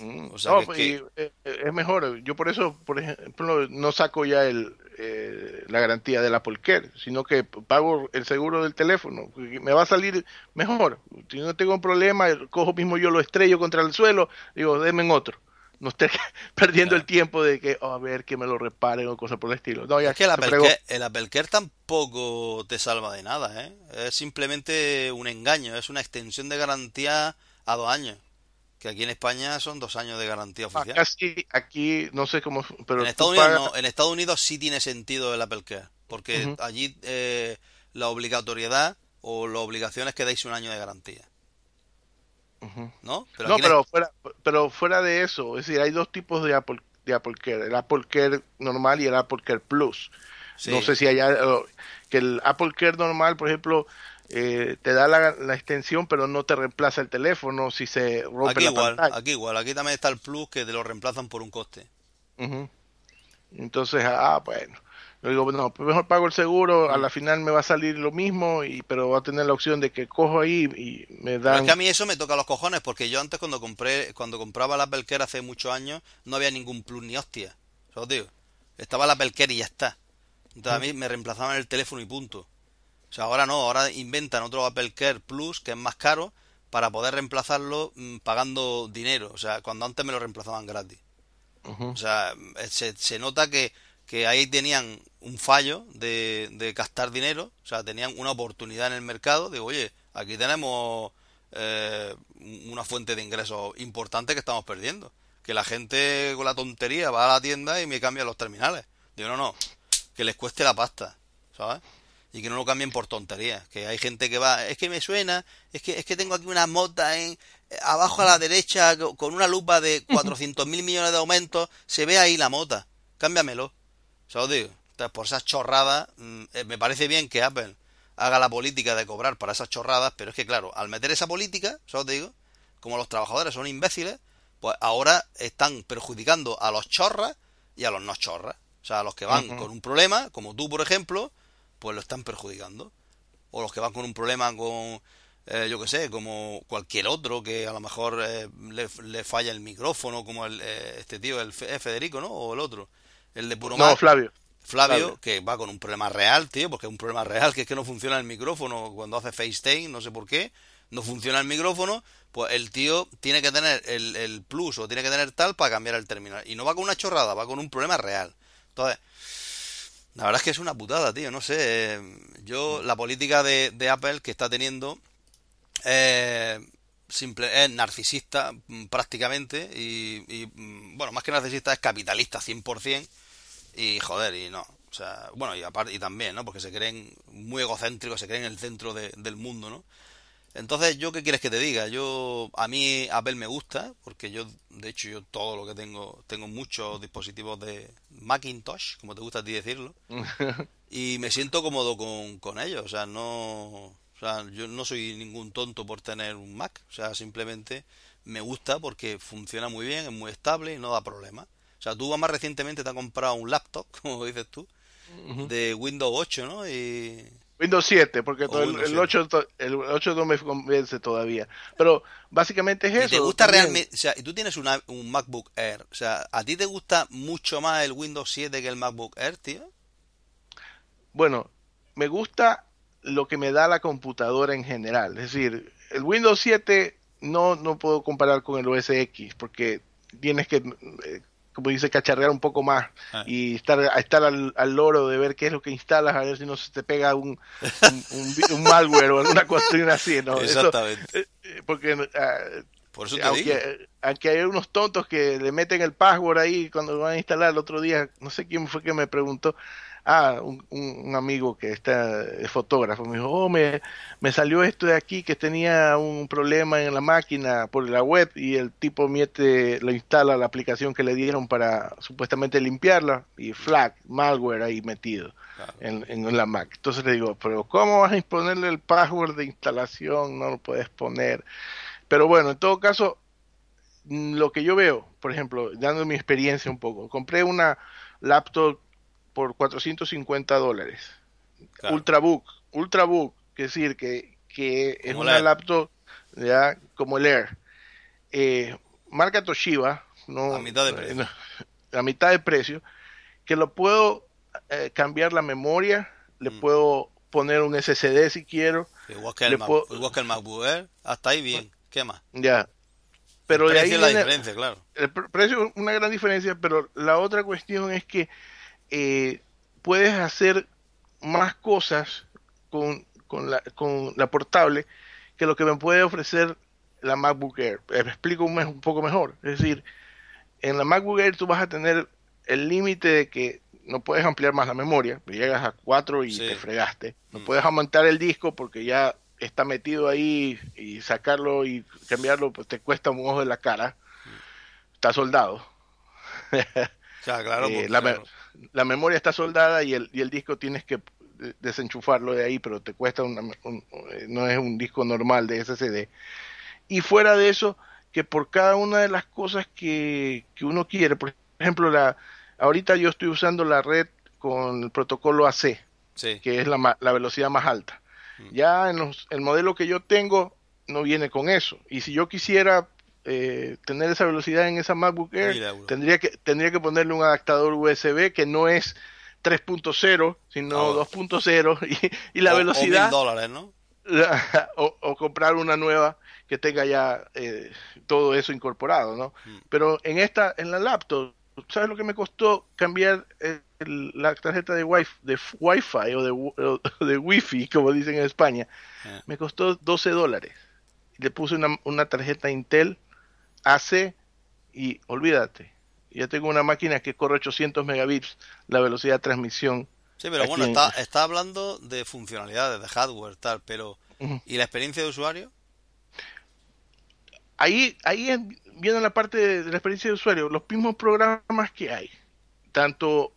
Mm. O sea, no, que eh, es mejor. Yo por eso, por ejemplo, no saco ya el, eh, la garantía del Apple Care, sino que pago el seguro del teléfono. Me va a salir mejor. Si no tengo un problema, cojo mismo yo lo estrello contra el suelo, digo, denme otro. No esté perdiendo el tiempo de que, oh, a ver, que me lo reparen o cosas por el estilo. No, ya es que el Apple, Care, el Apple Care tampoco te salva de nada, ¿eh? Es simplemente un engaño, es una extensión de garantía a dos años que aquí en España son dos años de garantía oficial. Aquí, aquí no sé cómo, pero en Estados, Unidos en Estados Unidos sí tiene sentido el Apple Care, porque allí eh, la obligatoriedad o las obligaciones que dais un año de garantía. ¿No? Pero no, pero, fuera, pero fuera de eso, es decir, hay dos tipos de Apple, de Apple Care, el Apple Care normal y el Apple Care Plus. No sé si hay que el Apple Care normal, por ejemplo, eh, te da la, extensión, pero no te reemplaza el teléfono si se rompe aquí la igual, pantalla. Aquí igual, aquí también está el Plus que te lo reemplazan por un coste. Entonces, ah, bueno. Yo digo, no, pues mejor pago el seguro, a la final me va a salir lo mismo, y pero va a tener la opción de que cojo ahí y me dan... es que a mí eso me toca los cojones, porque yo antes cuando compré, cuando compraba la Apple hace muchos años, no había ningún plus ni hostia. os digo. Estaba la Apple y ya está. Entonces a mí me reemplazaban el teléfono y punto. O sea, ahora no, ahora inventan otro Apple Care Plus que es más caro para poder reemplazarlo mm, pagando dinero. O sea, cuando antes me lo reemplazaban gratis. O sea, se, se nota que, que, ahí tenían un fallo de, de, gastar dinero. O sea, tenían una oportunidad en el mercado de, oye, aquí tenemos eh, una fuente de ingresos importante que estamos perdiendo. Que la gente con la tontería va a la tienda y me cambia los terminales. Digo, no, no, que les cueste la pasta, ¿sabes? Y que no lo cambien por tonterías. Que hay gente que va, es que me suena, es que, es que tengo aquí una mota en, abajo a la derecha con una lupa de 400 mil millones de aumentos, se ve ahí la mota. Cámbiamelo. ¿sabes? os digo. Entonces, por esas chorradas, mm, eh, me parece bien que Apple haga la política de cobrar para esas chorradas, pero es que claro, al meter esa política, ¿sabes? os digo, como los trabajadores son imbéciles, pues ahora están perjudicando a los chorras y a los no chorras. O sea, los que van con un problema, como tú, por ejemplo, pues lo están perjudicando. O los que van con un problema con, eh, yo qué sé, como cualquier otro que a lo mejor eh, le, falla el micrófono, como el, eh, este tío, el Federico, ¿no? O el otro, el de puro No, Flavio. Flavio, que va con un problema real, tío, porque es un problema real, que es que no funciona el micrófono cuando hace FaceTime, no sé por qué, no funciona el micrófono, pues el tío tiene que tener el, el plus o tiene que tener tal para cambiar el terminal. Y no va con una chorrada, va con un problema real. Entonces, la verdad es que es una putada, tío, no sé. Eh, yo, la política de, Apple que está teniendo eh, simple, es narcisista mm, prácticamente y, mm, bueno, más que narcisista es capitalista 100% y joder, y no. O sea, bueno, y aparte y también, ¿no? Porque se creen muy egocéntricos, se creen en el centro del mundo, ¿no? Entonces, ¿yo qué quieres que te diga? Yo, a mí Apple me gusta, porque yo, de hecho, yo todo lo que tengo, tengo muchos dispositivos de Macintosh, como te gusta a ti decirlo, y me siento cómodo con, con ellos, o sea, no, o sea, yo no soy ningún tonto por tener un Mac, o sea, simplemente me gusta porque funciona muy bien, es muy estable y no da problemas. O sea, tú más recientemente te has comprado un laptop, como dices tú, de Windows 8, ¿no? Y Windows 7, porque el, 8, el 8 no me convence todavía. Pero básicamente es eso. ¿Te gusta realmente? O sea, y tú tienes un MacBook Air. O sea, ¿a ti te gusta mucho más el Windows 7 que el MacBook Air, tío? Bueno, me gusta lo que me da la computadora en general. Es decir, el Windows 7 no, no puedo comparar con el OS X, porque tienes que eh, como dice, cacharrear un poco más ah. y estar, estar al, loro de ver qué es lo que instalas, a ver si no se te pega un, un, malware o alguna cuestión así, ¿no? Exactamente. Eh, eh, porque Por eso te aunque, aunque hay unos tontos que le meten el password ahí cuando lo van a instalar el otro día, no sé quién fue que me preguntó, ah, un, un, amigo que está es fotógrafo, me dijo, oh, me, me salió esto de aquí que tenía un problema en la máquina por la web y el tipo mete, lo instala la aplicación que le dieron para supuestamente limpiarla y flag, malware ahí metido en, en, la Mac. Entonces le digo, pero ¿cómo vas a imponerle el password de instalación? No lo puedes poner. Pero bueno, en todo caso, lo que yo veo, por ejemplo, dando mi experiencia un poco, compré una laptop por 450 dólares. Ultrabook, Ultrabook, que decir que, que es una laptop ya como el Air. Eh, marca Toshiba, no, a mitad de precio. a mitad de precio, que lo puedo eh, cambiar la memoria, le mm. puedo poner un SSD si quiero. Igual que el, igual que el MacBook Air, hasta ahí bien. ¿Qué más? Ya. Pero el precio es la diferencia, claro. El precio es una gran diferencia, pero la otra cuestión es que eh, puedes hacer más cosas con, con, la, con la portable que lo que me puede ofrecer la MacBook Air. Eh, me explico un, poco mejor. Es decir, en la MacBook Air tú vas a tener el límite de que no puedes ampliar más la memoria, llegas a 4 y te fregaste. No mm. puedes aumentar el disco porque ya está metido ahí y sacarlo y cambiarlo pues te cuesta un ojo de la cara. Está soldado. claro, eh, la, memoria está soldada y el, y el disco tienes que desenchufarlo de ahí, pero te cuesta no es un disco normal de SSD. Y fuera de eso, que por cada una de las cosas que, que uno quiere, por ejemplo, la, ahorita yo estoy usando la red con el protocolo AC, que es la, la, velocidad más alta. Mm. Ya en el modelo que yo tengo no viene con eso. Y si yo quisiera eh, tener esa velocidad en esa MacBook Air, tendría que, tendría que ponerle un adaptador USB que no es 3.0, sino 2.0 y, y, la velocidad... dólares, ¿no? o, comprar una nueva que tenga ya eh, todo eso incorporado, ¿no? Mm. Pero en esta, en la laptop, ¿sabes lo que me costó cambiar la tarjeta de wifi, de wifi o de, de wifi, como dicen en España? Ah. Me costó 12 dólares. Le puse una, una tarjeta Intel AC y olvídate, ya tengo una máquina que corre 800 megabits la velocidad de transmisión. Sí, pero bueno, está, está hablando de funcionalidades, de hardware, tal, pero ¿y la experiencia de usuario? Ahí, ahí viene la parte de, la experiencia de usuario, los mismos programas que hay, tanto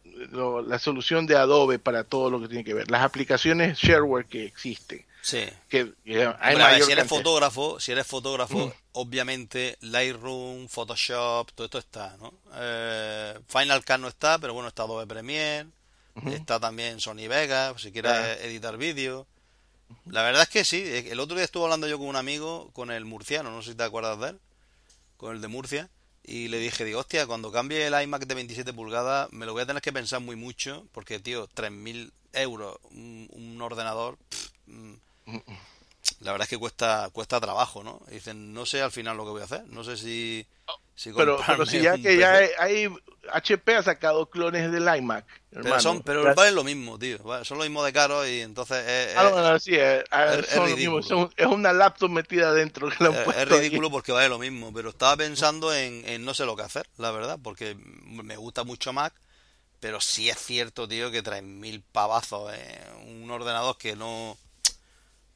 la solución de Adobe para todo lo que tiene que ver, las aplicaciones shareware que existen, Sí. Que, si eres fotógrafo, si eres fotógrafo, obviamente Lightroom, Photoshop, todo esto está, ¿no? Eh, Final Cut no está, pero bueno, está Adobe Premiere, está también Sony Vegas, si quieres editar vídeo. La verdad es que sí, el otro día estuve hablando yo con un amigo, con el murciano, no sé si te acuerdas de él, con el de Murcia, y le dije, digo, hostia, cuando cambie el iMac de 27 pulgadas, me lo voy a tener que pensar muy mucho, porque, tío, 3.000 euros un, ordenador... Mm, la verdad es que cuesta cuesta trabajo, ¿no? dicen, no sé al final lo que voy a hacer, no sé si... pero, pero si ya que ya hay, HP ha sacado clones del iMac. Pero, son, pero vale lo mismo, tío. Son lo mismo de caro y entonces es, ah, sí, es, ridículo. es, una laptop metida dentro. Que es, ridículo porque vale lo mismo, pero estaba pensando en, en, no sé lo que hacer, la verdad, porque me gusta mucho Mac, pero sí es cierto, tío, que traen mil pavazos en un ordenador que no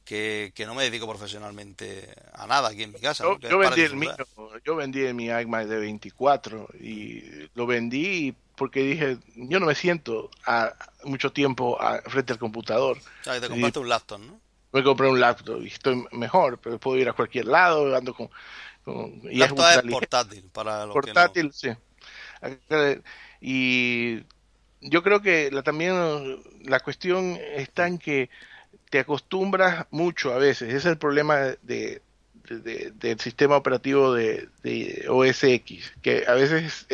que, no me dedico profesionalmente a nada aquí en mi casa. Yo, vendí el mío, yo vendí mi iMac de 24 y lo vendí porque dije, yo no me siento a mucho tiempo frente al computador. O sea, te compraste un laptop, ¿no? Me compré un laptop y estoy mejor, pero puedo ir a cualquier lado, ando con... y laptop es, portátil, para los Portátil, sí. Y yo creo que la, también la cuestión está en que te acostumbras mucho a veces. Ese es el problema de, del sistema operativo de, OS X, que a veces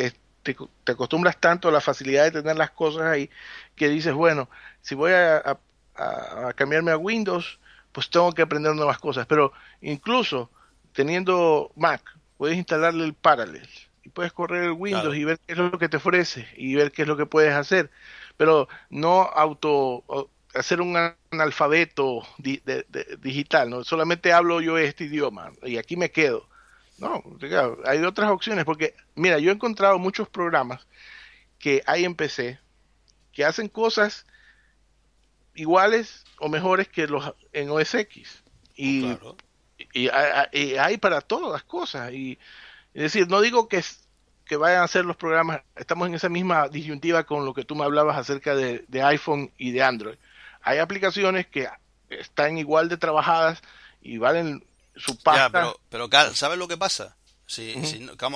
te, acostumbras tanto a la facilidad de tener las cosas ahí que dices, bueno, si voy a, cambiarme a Windows, pues tengo que aprender nuevas cosas. Pero incluso teniendo Mac, puedes instalarle el Parallel y puedes correr el Windows y ver qué es lo que te ofrece y ver qué es lo que puedes hacer. Pero no auto hacer un analfabeto digital, ¿no? Solamente hablo yo este idioma y aquí me quedo. No, hay otras opciones porque, mira, yo he encontrado muchos programas que hay en PC que hacen cosas iguales o mejores que los en OS X. Y, y, hay para todas las cosas. Y, es decir, no digo que, que vayan a ser los programas, estamos en esa misma disyuntiva con lo que tú me hablabas acerca de iPhone y de Android hay aplicaciones que están igual de trabajadas y valen su pasta. Ya, pero, pero ¿sabes lo que pasa? Si,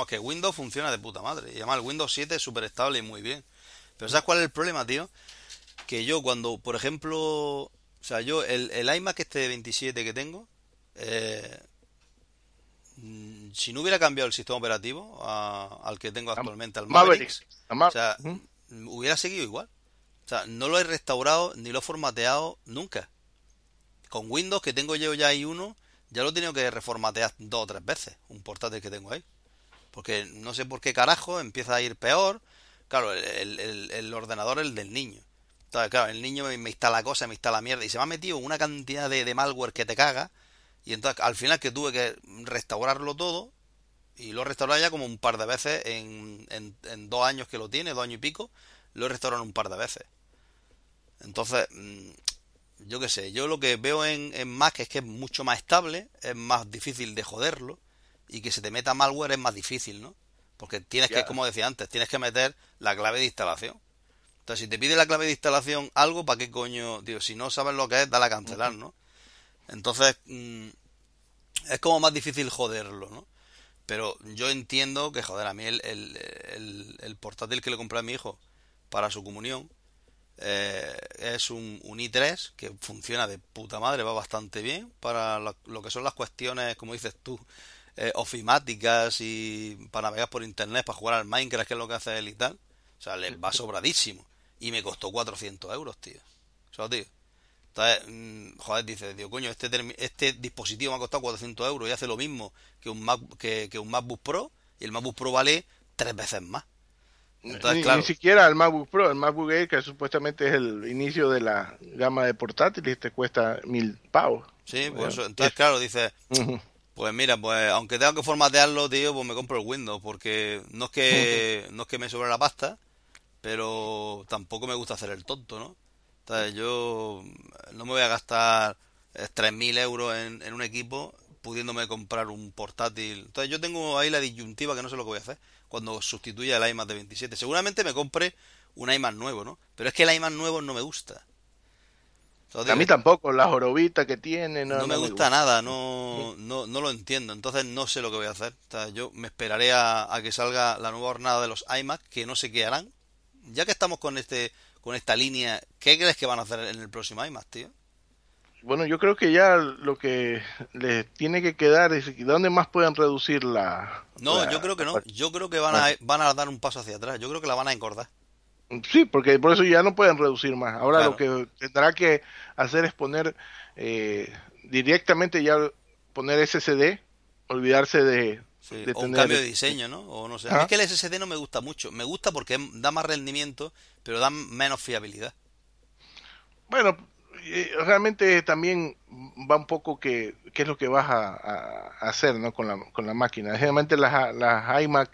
que Windows funciona de puta madre. Y además el Windows 7 es súper estable y muy bien. Pero ¿sabes cuál es el problema, tío? Que yo cuando, por ejemplo, o sea, yo el, el iMac este de 27 que tengo, eh, si no hubiera cambiado el sistema operativo al que tengo actualmente, al Mavericks, o sea, hubiera seguido igual. O sea, no lo he restaurado ni lo he formateado nunca. Con Windows, que tengo yo ya ahí uno, ya lo he tenido que reformatear dos o tres veces, un portátil que tengo ahí. Porque no sé por qué carajo empieza a ir peor. Claro, el, ordenador es el del niño. Entonces, claro, el niño me, instala cosas, me instala mierda. Y se me ha metido una cantidad de, malware que te caga. Y entonces, al final que tuve que restaurarlo todo. Y lo he restaurado ya como un par de veces en, en, en dos años que lo tiene, dos años y pico lo he restaurado un par de veces. Entonces, mm, yo qué sé, yo lo que veo en, en Mac es que es mucho más estable, es más difícil de joderlo y que se te meta malware es más difícil, ¿no? Porque tienes que, como decía antes, tienes que meter la clave de instalación. Entonces, si te pide la clave de instalación algo, ¿para qué coño? Digo, si no sabes lo que es, dale a cancelar, ¿no? Entonces, mm, es como más difícil joderlo, ¿no? Pero yo entiendo que, joder, a mí el, el, el, portátil que le compré a mi hijo para su comunión eh, es un, un, i3 que funciona de puta madre, va bastante bien para lo, que son las cuestiones, como dices tú, eh, ofimáticas y para navegar por internet, para jugar al Minecraft, que es lo que hace él y tal. O sea, le va sobradísimo. Y me costó 400 euros, tío. O sea, tío. Entonces, mm, joder, dice, digo, coño, este, este dispositivo me ha costado 400 euros y hace lo mismo que un, Mac, que, un MacBook Pro y el MacBook Pro vale tres veces más. Ni, ni, siquiera el MacBook Pro, el MacBook Air, que supuestamente es el inicio de la gama de portátiles, te cuesta mil pavos. Sí, pues. Entonces, claro, dice, pues mira, pues aunque tenga que formatearlo, tío, pues me compro el Windows, porque no es que, no es que me sobre la pasta, pero tampoco me gusta hacer el tonto, ¿no? Entonces yo no me voy a gastar 3.000 euros en, en un equipo pudiéndome comprar un portátil. Entonces yo tengo ahí la disyuntiva que no sé lo que voy a hacer cuando sustituya el iMac de 27. Seguramente me compre un iMac nuevo, ¿no? Pero es que el iMac nuevo no me gusta. a mí tampoco, la jorobita que tiene. No, me, gusta, nada, no, no, no lo entiendo. Entonces no sé lo que voy a hacer. yo me esperaré a, a, que salga la nueva jornada de los iMac, que no sé qué harán. Ya que estamos con este con esta línea, ¿qué crees que van a hacer en el próximo iMac, tío? Bueno, yo creo que ya lo que les tiene que quedar es dónde más pueden reducir la. No, yo creo que no. Yo creo que van a, van a dar un paso hacia atrás. Yo creo que la van a engordar. Sí, porque por eso ya no pueden reducir más. Ahora lo que tendrá que hacer es poner eh, directamente ya poner SSD, olvidarse de, o un cambio de diseño, ¿no? O no sé. A mí es que el SSD no me gusta mucho. Me gusta porque da más rendimiento, pero da menos fiabilidad. Bueno, realmente también va un poco que qué es lo que vas a, hacer, ¿no? Con la, con la máquina. Generalmente las, las iMac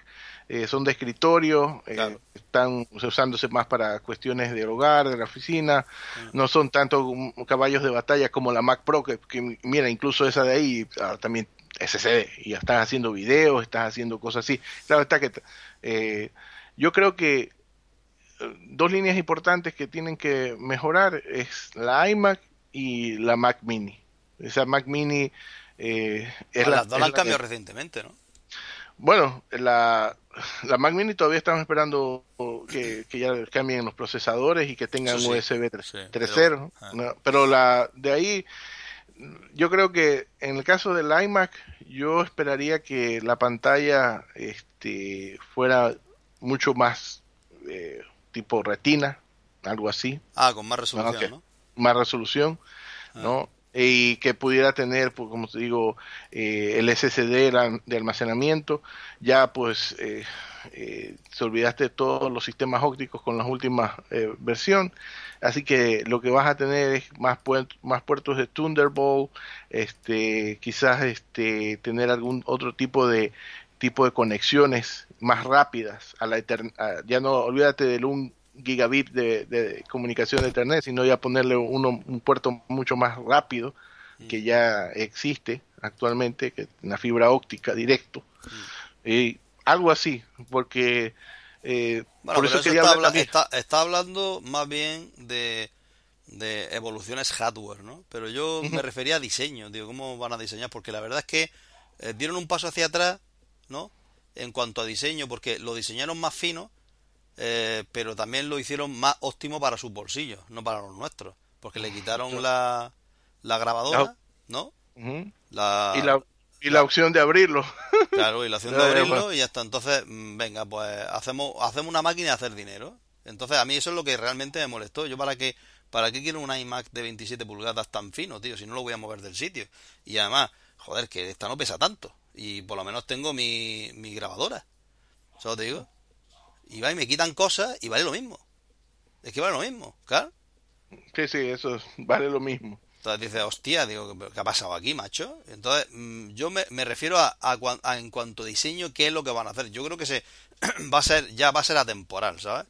eh, son de escritorio, eh, están usándose más para cuestiones del hogar, de la oficina, no son tanto caballos de batalla como la Mac Pro, que, mira, incluso esa de ahí ah, también SSD y ya estás haciendo videos, estás haciendo cosas así. Claro está que eh, yo creo que eh, dos líneas importantes que tienen que mejorar es la iMac y la Mac Mini. Esa Mac Mini eh, es la, las dos han cambiado recientemente, ¿no? Bueno, la, la Mac Mini todavía estamos esperando que, que, ya cambien los procesadores y que tengan USB 3.0, pero, pero la de ahí yo creo que en el caso del iMac, yo esperaría que la pantalla este, fuera mucho más eh, tipo retina, algo así. Ah, con más resolución, ¿no? Más resolución, ah. ¿no? Y que pudiera tener, pues, como te digo, eh, el SSD de almacenamiento. Ya, pues, eh, eh, se olvidaste de todos los sistemas ópticos con la última eh, versión así que lo que vas a tener es más más puertos de Thunderbolt este quizás este tener algún otro tipo de tipo de conexiones más rápidas a la ya no olvídate del un gigabit de, comunicación de internet sino ya ponerle uno un puerto mucho más rápido mm. que ya existe actualmente que una fibra óptica directo mm. y algo así, porque eh, por eso, está, está, hablando más bien de, de evoluciones hardware, ¿no? Pero yo me refería a diseño, digo, ¿cómo van a diseñar? Porque la verdad es que eh, dieron un paso hacia atrás, ¿no? En cuanto a diseño, porque lo diseñaron más fino, eh, pero también lo hicieron más óptimo para sus bolsillos, no para los nuestros, porque le quitaron la, la grabadora, ¿no? la... Y la y la opción de abrirlo. Claro, y la opción de abrirlo y hasta entonces, mm, venga, pues hacemos, hacemos una máquina de hacer dinero. Entonces, a mí eso es lo que realmente me molestó. Yo, ¿para qué, para qué quiero un iMac de 27 pulgadas tan fino, tío? Si no lo voy a mover del sitio. Y además, joder, que esta no pesa tanto. Y por lo menos tengo mi, mi grabadora. ¿Sabes te digo? Y va y me quitan cosas y vale lo mismo. Es que vale lo mismo, claro. Sí, sí, eso vale lo mismo. Entonces dice, hostia, digo, ¿qué ha pasado aquí, macho? Entonces, mm, yo me, refiero a, a, en cuanto a diseño, ¿qué es lo que van a hacer? Yo creo que se va a ser, ya va a ser atemporal, ¿sabes?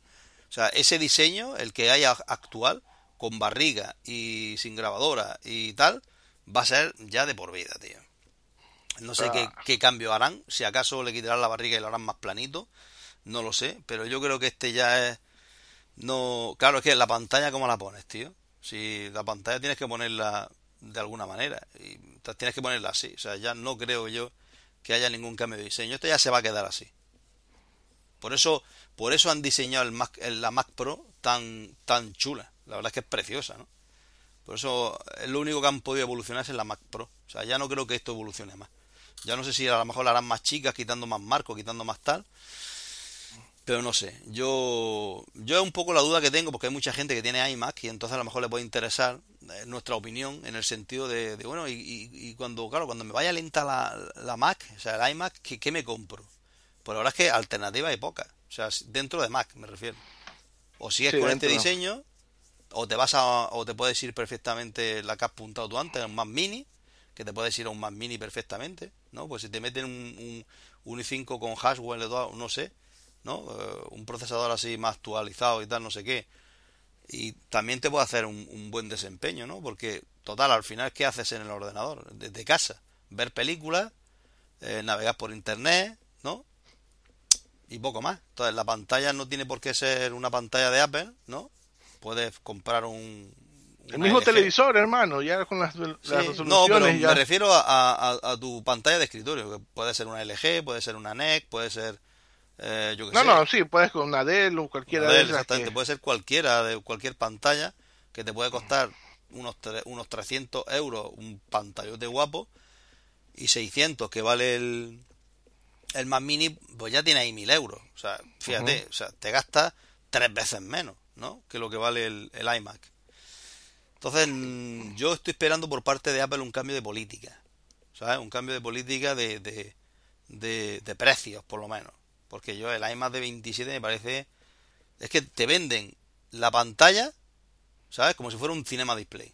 O sea, ese diseño, el que haya actual, con barriga y sin grabadora y tal, va a ser ya de por vida, tío. No sé qué, Ah. qué cambio harán, si acaso le quitarán la barriga y lo harán más planito, no lo sé, pero yo creo que este ya es... No, claro, es que la pantalla, ¿cómo la pones, tío? Si la pantalla tienes que ponerla de alguna manera, y tienes que ponerla así, o sea, ya no creo yo que haya ningún cambio de diseño, esto ya se va a quedar así. Por eso, por eso han diseñado el Mac, el- la Mac Pro tan, tan chula. La verdad es que es preciosa, ¿no? Por eso es lo único que han podido evolucionar es en la Mac Pro. O sea, ya no creo que esto evolucione más. Ya no sé si a lo mejor la harán más chicas, quitando más marcos, quitando más tal. Pero no sé. Yo, yo es un poco la duda que tengo porque hay mucha gente que tiene iMac y entonces a lo mejor le puede interesar eh, nuestra opinión en el sentido de, de, bueno, y, y- y cuando, claro, cuando me vaya lenta la, la Mac, o sea, el iMac, ¿qué, qué me compro? Pues la verdad es que alternativa hay pocas. O sea, dentro de Mac me refiero. O sigues Sí, con este diseño, o te vas a, o te puedes ir perfectamente la que has apuntado tú antes, un Mac Mini, que te puedes ir a un Mac Mini perfectamente, ¿no? Pues si te meten un, un, un i5 con Haswell, no sé, ¿no? Eh, un procesador así más actualizado y tal, no sé qué. Y también te puede hacer un, un buen desempeño, ¿no? Porque, total, al final, ¿qué haces en el ordenador? Desde casa. Ver películas, eh, navegar por internet, ¿no? Y poco más. Entonces, la pantalla no tiene por qué ser una pantalla de Apple, ¿no? Puedes comprar un... El una mismo LG. televisor, hermano, ya con las, las Sí, resoluciones. no, pero ya. me refiero a, a- a tu pantalla de escritorio, que puede ser una LG, puede ser una NEC, puede ser, eh, yo qué No, sé, no, sí, puedes con una Dell o cualquiera Model, de esas. exactamente, que- puede ser cualquiera, de cualquier pantalla, que te puede costar unos, tre- unos 300 euros un pantallote guapo, y 600 que vale el, el Mac Mini, pues ya tiene ahí 1000 euros. O sea, fíjate, o sea, te gastas tres veces menos, ¿no? Que lo que vale el, el iMac. Entonces, mm, yo estoy esperando por parte de Apple un cambio de política, ¿sabes? Un cambio de política de, de, de, de precios, por lo menos. Porque yo el iMac de 27 me parece... Es que te venden la pantalla, ¿sabes? Como si fuera un cinema display.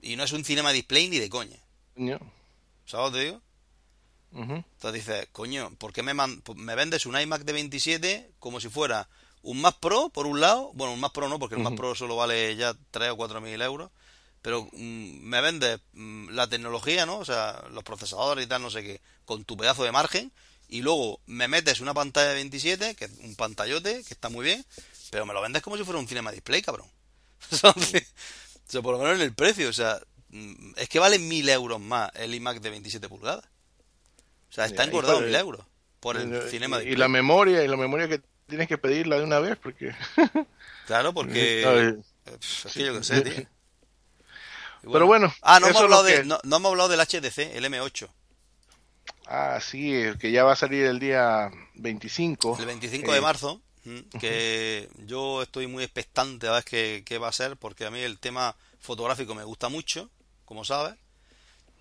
Y no es un cinema display ni de coña. Coño. ¿Sabes lo que te digo? Entonces dices, coño, ¿por qué me, man- me vendes un iMac de 27 como si fuera un Mac Pro, por un lado? Bueno, un Mac Pro no, porque el Mac Ujú. Pro solo vale ya 3 o 4 mil euros. Pero mm, me vendes mm, la tecnología, ¿no? O sea, los procesadores y tal, no sé qué, con tu pedazo de margen. Y luego me metes una pantalla de 27, que es un pantallote, que está muy bien, pero me lo vendes como si fuera un cinema display, cabrón. O sea, por lo menos en el precio, o sea, mm, es que vale mil euros más el iMac de 27 pulgadas. O sea, está y engordado mil euros por el y, cinema y display. la memoria, y la memoria que tienes que pedirla de una vez, porque. Claro, porque... Eh, pf, es que yo qué sé, tío. Pero bueno, Ah, no hemos, hablado de, no, no hemos hablado del HDC, el M8. Ah, sí, que ya va a salir el día 25. El 25 Eh, de marzo, mm, que yo estoy muy expectante a ver qué, qué va a ser, porque a mí el tema fotográfico me gusta mucho, como sabes.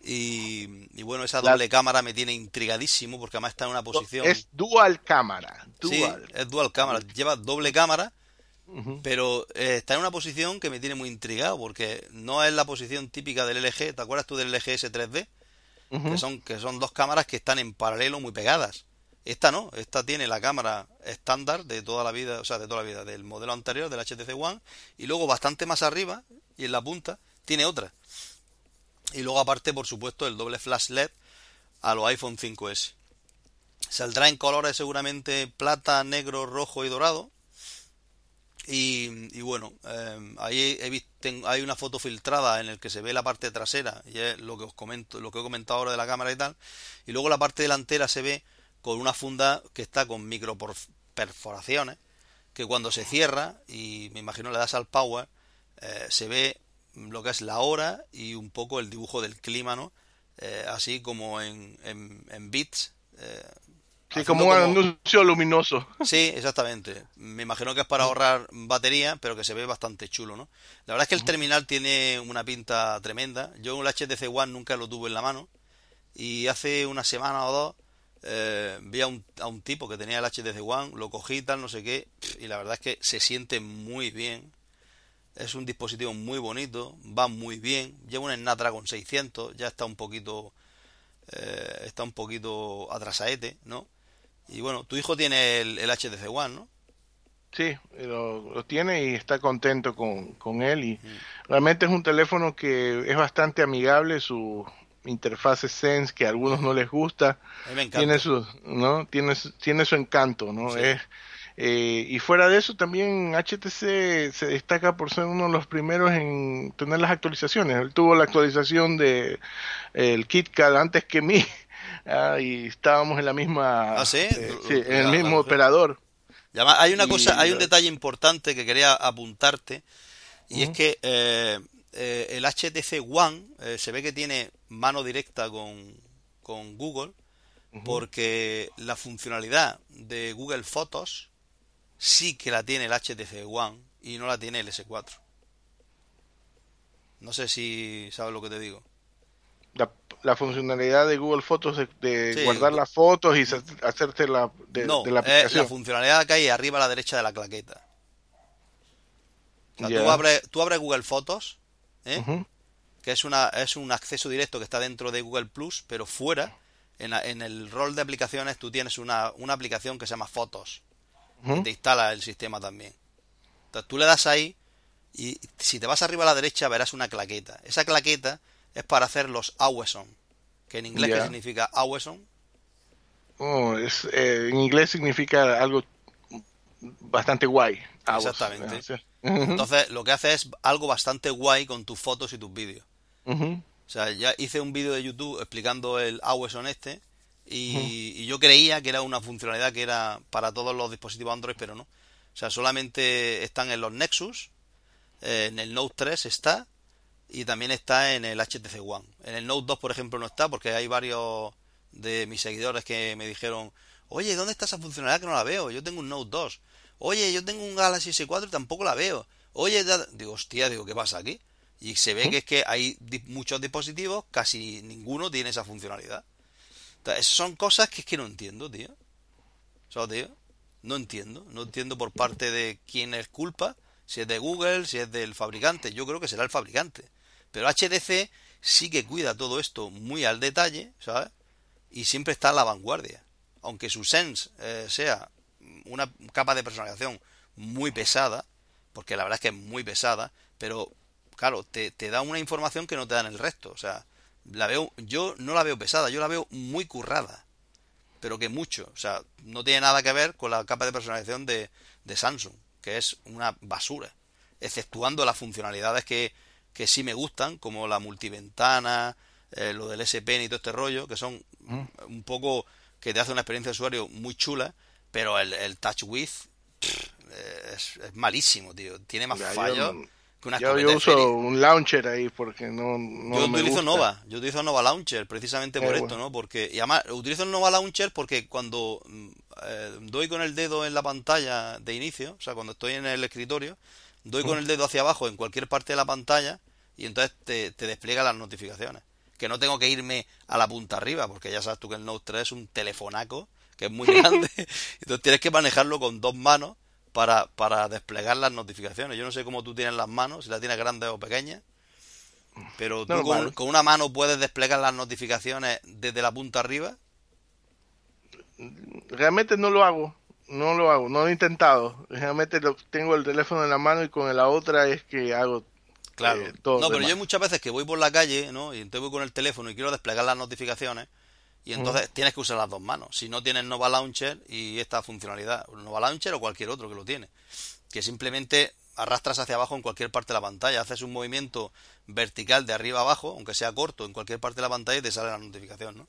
Y, y bueno, esa La- doble cámara me tiene intrigadísimo, porque además está en una posición... Es dual cámara. Sí, Dual. es dual cámara, lleva doble cámara, pero eh, está en una posición que me tiene muy intrigado, porque no es la posición típica del LG, ¿te acuerdas tú del LG S3D? Ujú. que son que son dos cámaras que están en paralelo muy pegadas. Esta no, esta tiene la cámara estándar de toda la vida, o sea, de toda la vida del modelo anterior del HTC One y luego bastante más arriba y en la punta tiene otra. Y luego aparte, por supuesto, el doble flash LED a los iPhone 5S. Saldrá en colores seguramente plata, negro, rojo y dorado. Y, bueno, eh, ahí he visto, tengo- hay una foto filtrada en el que se ve la parte trasera, y es lo que os comento, lo que he comentado ahora de la cámara y tal. Y luego la parte delantera se ve con una funda que está con micro perforaciones, que cuando se cierra, y me imagino le das al power, eh, se ve lo que es la hora y un poco el dibujo del clima, ¿no? Eh, así como en, en, en bits. eh, Sí, como un anuncio luminoso. Sí, exactamente. Me imagino que es para ahorrar batería, pero que se ve bastante chulo, ¿no? La verdad es que el terminal tiene una pinta tremenda. Yo el HTC One nunca lo tuve en la mano y hace una semana o dos eh, vi a un, a un tipo que tenía el HTC One, lo cogí y tal, no sé qué, y la verdad es que se siente muy bien. Es un dispositivo muy bonito, va muy bien. Lleva un Snapdragon 600, ya está un poquito eh, está un poquito atrasaete, ¿no? Y bueno, tu hijo tiene el, el HTC One, ¿no? Sí, lo, tiene y está contento con, con él y realmente es un teléfono que es bastante amigable, su interfaz Sense que a algunos no les gusta, tiene su, ¿no? Tiene, tiene su encanto, ¿no? Es, eh, y fuera de eso también HTC se destaca por ser uno de los primeros en tener las actualizaciones. Él tuvo la actualización de el KitKat antes que mí. Ah, y estábamos en la misma, ¿Ah, sí? Eh, en el mismo operador. Hay una cosa, hay un detalle importante que quería apuntarte y es que eh, eh, el HTC One eh, se ve que tiene mano directa con, con Google porque la funcionalidad de Google Fotos sí que la tiene el HTC One y no la tiene el S4. No sé si sabes lo que te digo la, funcionalidad de Google Fotos de, guardar las fotos y hacerte la de, no, la aplicación. la funcionalidad que hay arriba a la derecha de la claqueta. tú, abres, tú abres Google Fotos, ¿eh? que es, una, es un acceso directo que está dentro de Google Plus, pero fuera, en, en el rol de aplicaciones, tú tienes una, una aplicación que se llama Fotos, que te instala el sistema también. Entonces tú le das ahí y si te vas arriba a la derecha verás una claqueta. Esa claqueta es para hacer los Aweson, que en inglés ¿qué significa Aweson? Oh, es, eh, en inglés significa algo bastante guay. Exactamente. Entonces, lo que hace es algo bastante guay con tus fotos y tus vídeos. O sea, ya hice un vídeo de YouTube explicando el Aweson este y, yo creía que era una funcionalidad que era para todos los dispositivos Android, pero no. O sea, solamente están en los Nexus, eh, en el Note 3 está, y también está en el HTC One. En el Note 2, por ejemplo, no está porque hay varios de mis seguidores que me dijeron, oye, ¿dónde está esa funcionalidad que no la veo? Yo tengo un Note 2. Oye, yo tengo un Galaxy S4 y tampoco la veo. Oye, digo, hostia, digo, ¿qué pasa aquí? Y se ve que es que hay muchos dispositivos, casi ninguno tiene esa funcionalidad. Entonces, son cosas que es que no entiendo, tío. O tío, no entiendo. No entiendo por parte de quién es culpa. Si es de Google, si es del fabricante. Yo creo que será el fabricante. Pero HDC sí que cuida todo esto muy al detalle, ¿sabes? Y siempre está a la vanguardia. Aunque su Sense eh, sea una capa de personalización muy pesada, porque la verdad es que es muy pesada, pero claro, te, te da una información que no te dan el resto. O sea, la veo, yo no la veo pesada, yo la veo muy currada. Pero que mucho. O sea, no tiene nada que ver con la capa de personalización de, de Samsung, que es una basura. Exceptuando las funcionalidades que, que sí me gustan, como la multiventana, eh, lo del S Pen y todo este rollo, que son mm. un poco que te hace una experiencia de usuario muy chula, pero el, el Touch With es, malísimo, tío. Tiene más fallos que una Yo, yo uso un launcher ahí porque no, no Yo utilizo Nova, yo utilizo Nova Launcher precisamente por esto, ¿no? Porque, y además, utilizo Nova Launcher porque cuando mm, eh, doy con el dedo en la pantalla de inicio, o sea, cuando estoy en el escritorio, doy con el dedo hacia abajo en cualquier parte de la pantalla y entonces te, despliega las notificaciones. Que no tengo que irme a la punta arriba, porque ya sabes tú que el Note 3 es un telefonaco, que es muy grande. entonces tienes que manejarlo con dos manos para, para desplegar las notificaciones. Yo no sé cómo tú tienes las manos, si las tienes grandes o pequeñas. Pero tú con, con, una mano puedes desplegar las notificaciones desde la punta arriba. Realmente no lo hago no lo hago, no lo he intentado. Realmente lo, tengo el teléfono en la mano y con la otra es que hago Claro. Eh, no, pero yo muchas veces que voy por la calle, ¿no? Y entonces voy con el teléfono y quiero desplegar las notificaciones. Y entonces tienes que usar las dos manos. Si no tienes Nova Launcher y esta funcionalidad, Nova Launcher o cualquier otro que lo tiene, que simplemente arrastras hacia abajo en cualquier parte de la pantalla, haces un movimiento vertical de arriba a abajo, aunque sea corto, en cualquier parte de la pantalla y te sale la notificación, ¿no?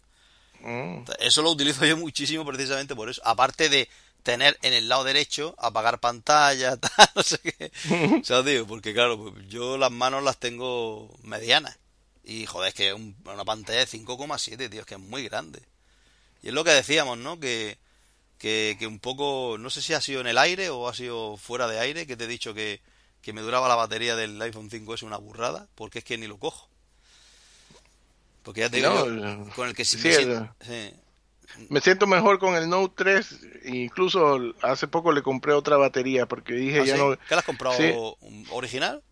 Mm. Eso lo utilizo yo muchísimo precisamente por eso. Aparte de tener en el lado derecho apagar pantalla, tal, no sé qué. o sea, digo, porque claro, pues, yo las manos las tengo medianas. Y joder, es que una pantalla de 5,7, tío, es que es muy grande. Y es lo que decíamos, ¿no? Que, que, que, un poco, no sé si ha sido en el aire o ha sido fuera de aire, que te he dicho que, que me duraba la batería del iPhone 5S una burrada, porque es que ni lo cojo. Porque ya te digo, con el que sí, me siento mejor con el Note 3. Incluso hace poco le compré otra batería porque dije ¿Ah, ya no. ¿Qué le has comprado? ¿Original?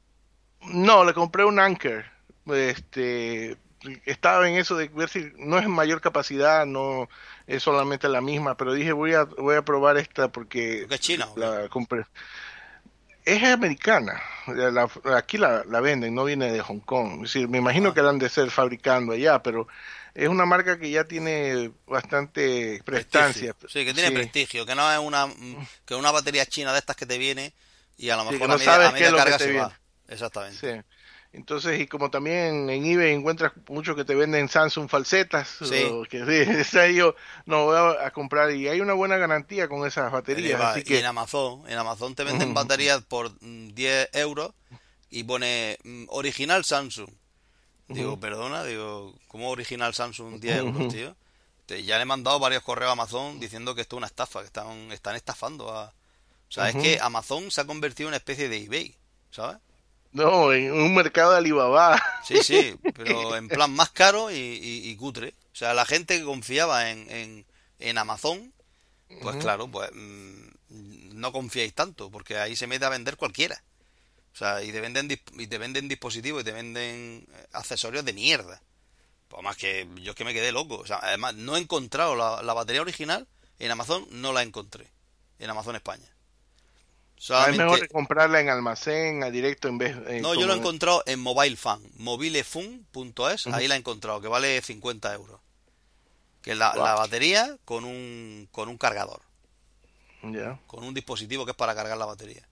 No, le compré un Anker. Este, estaba en eso de ver si no es mayor capacidad, no es solamente la misma, pero dije voy a voy a probar esta porque ¿Qué es china? la compré. Es americana, la- aquí la, la venden, no viene de Hong Kong. Es decir, me imagino Ah. que la han de ser fabricando allá, pero es una marca que ya tiene bastante prestancia. Prestigio. Sí, que tiene Sí. prestigio, que no es una que una batería china de estas que te viene y a lo Sí, mejor que a no media, sabes a qué media es lo que carga te se viene. va. Exactamente. Sí. Entonces, y como también en eBay encuentras muchos que te venden Samsung falsetas, Sí. o que sí, yo no voy a, comprar y hay una buena garantía con esas baterías, así Y que en Amazon, en Amazon te venden baterías por mm, 10 euros y pone mm, original Samsung. Digo, perdona, digo, ¿cómo original Samsung 10 euros, tío? Te- ya le he mandado varios correos a Amazon diciendo que esto es una estafa, que están, están estafando a... O sea, es que Amazon se ha convertido en una especie de eBay, ¿sabes? No, en un mercado de Alibaba. Sí, sí, pero en plan más caro y, y- y cutre. O sea, la gente que confiaba en, en, en Amazon, pues claro, pues mm, no confiáis tanto, porque ahí se mete a vender cualquiera. O sea, y te venden, y te venden dispositivos y te venden eh, accesorios de mierda. Pues más que yo es que me quedé loco. O sea, además, no he encontrado la, la batería original en Amazon, no la encontré. En Amazon España. Es Solamente... mejor comprarla en almacén, a directo en vez eh, No, yo lo he encontrado en Mobile Fan, mobilefun.es, ahí la he encontrado, que vale 50 euros. Que es la, la batería con un, con un cargador, Ya. con un dispositivo que es para cargar la batería.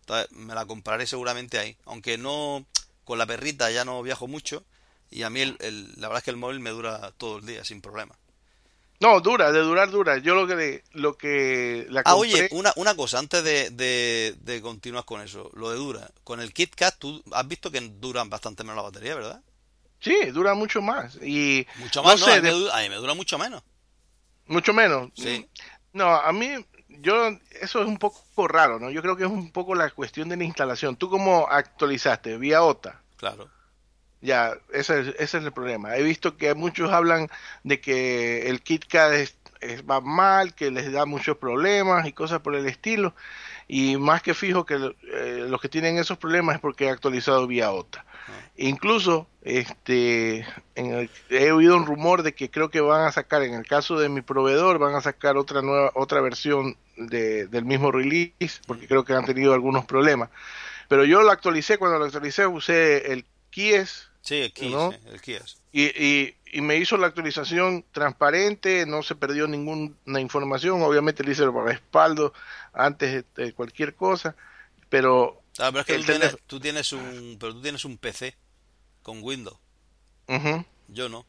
Entonces me la compraré seguramente ahí, aunque no, con la perrita ya no viajo mucho y a mí el, el- la verdad es que el móvil me dura todo el día sin problema. No, dura, de durar dura. Yo lo que lo que la Ah, oye, una, una cosa, antes de, de, de continuar con eso, lo de dura. Con el KitKat tú has visto que duran bastante menos la batería, ¿verdad? sí, dura mucho más y Mucho más, no, sé, a, mí me de- du- a mí me dura mucho menos. mucho menos. Sí. No, a mí, yo, eso es un poco raro, ¿no? Yo creo que es un poco la cuestión de la instalación. ¿Tú cómo actualizaste? ¿Vía OTA? Claro. Ya, ese es, ese es el problema. He visto que muchos hablan de que el KitKat es, es- va mal, que les da muchos problemas y cosas por el estilo. Y más que fijo que eh, los que tienen esos problemas es porque he actualizado vía OTA. Incluso, este, en el- he oído un rumor de que creo que van a sacar, en el caso de mi proveedor, van a sacar otra nueva, otra versión de, del mismo release, porque creo que han tenido algunos problemas. Pero yo lo actualicé, cuando lo actualicé usé el Kies Sí, el Kies, ¿No? sí, el Kies. y, y, y me hizo la actualización transparente, no se perdió ninguna información, obviamente le hice el respaldo antes de, cualquier cosa, pero Ah, pero es que tú tienes, teléfono- tú tienes un, pero tú tienes un PC con Windows. Yo no.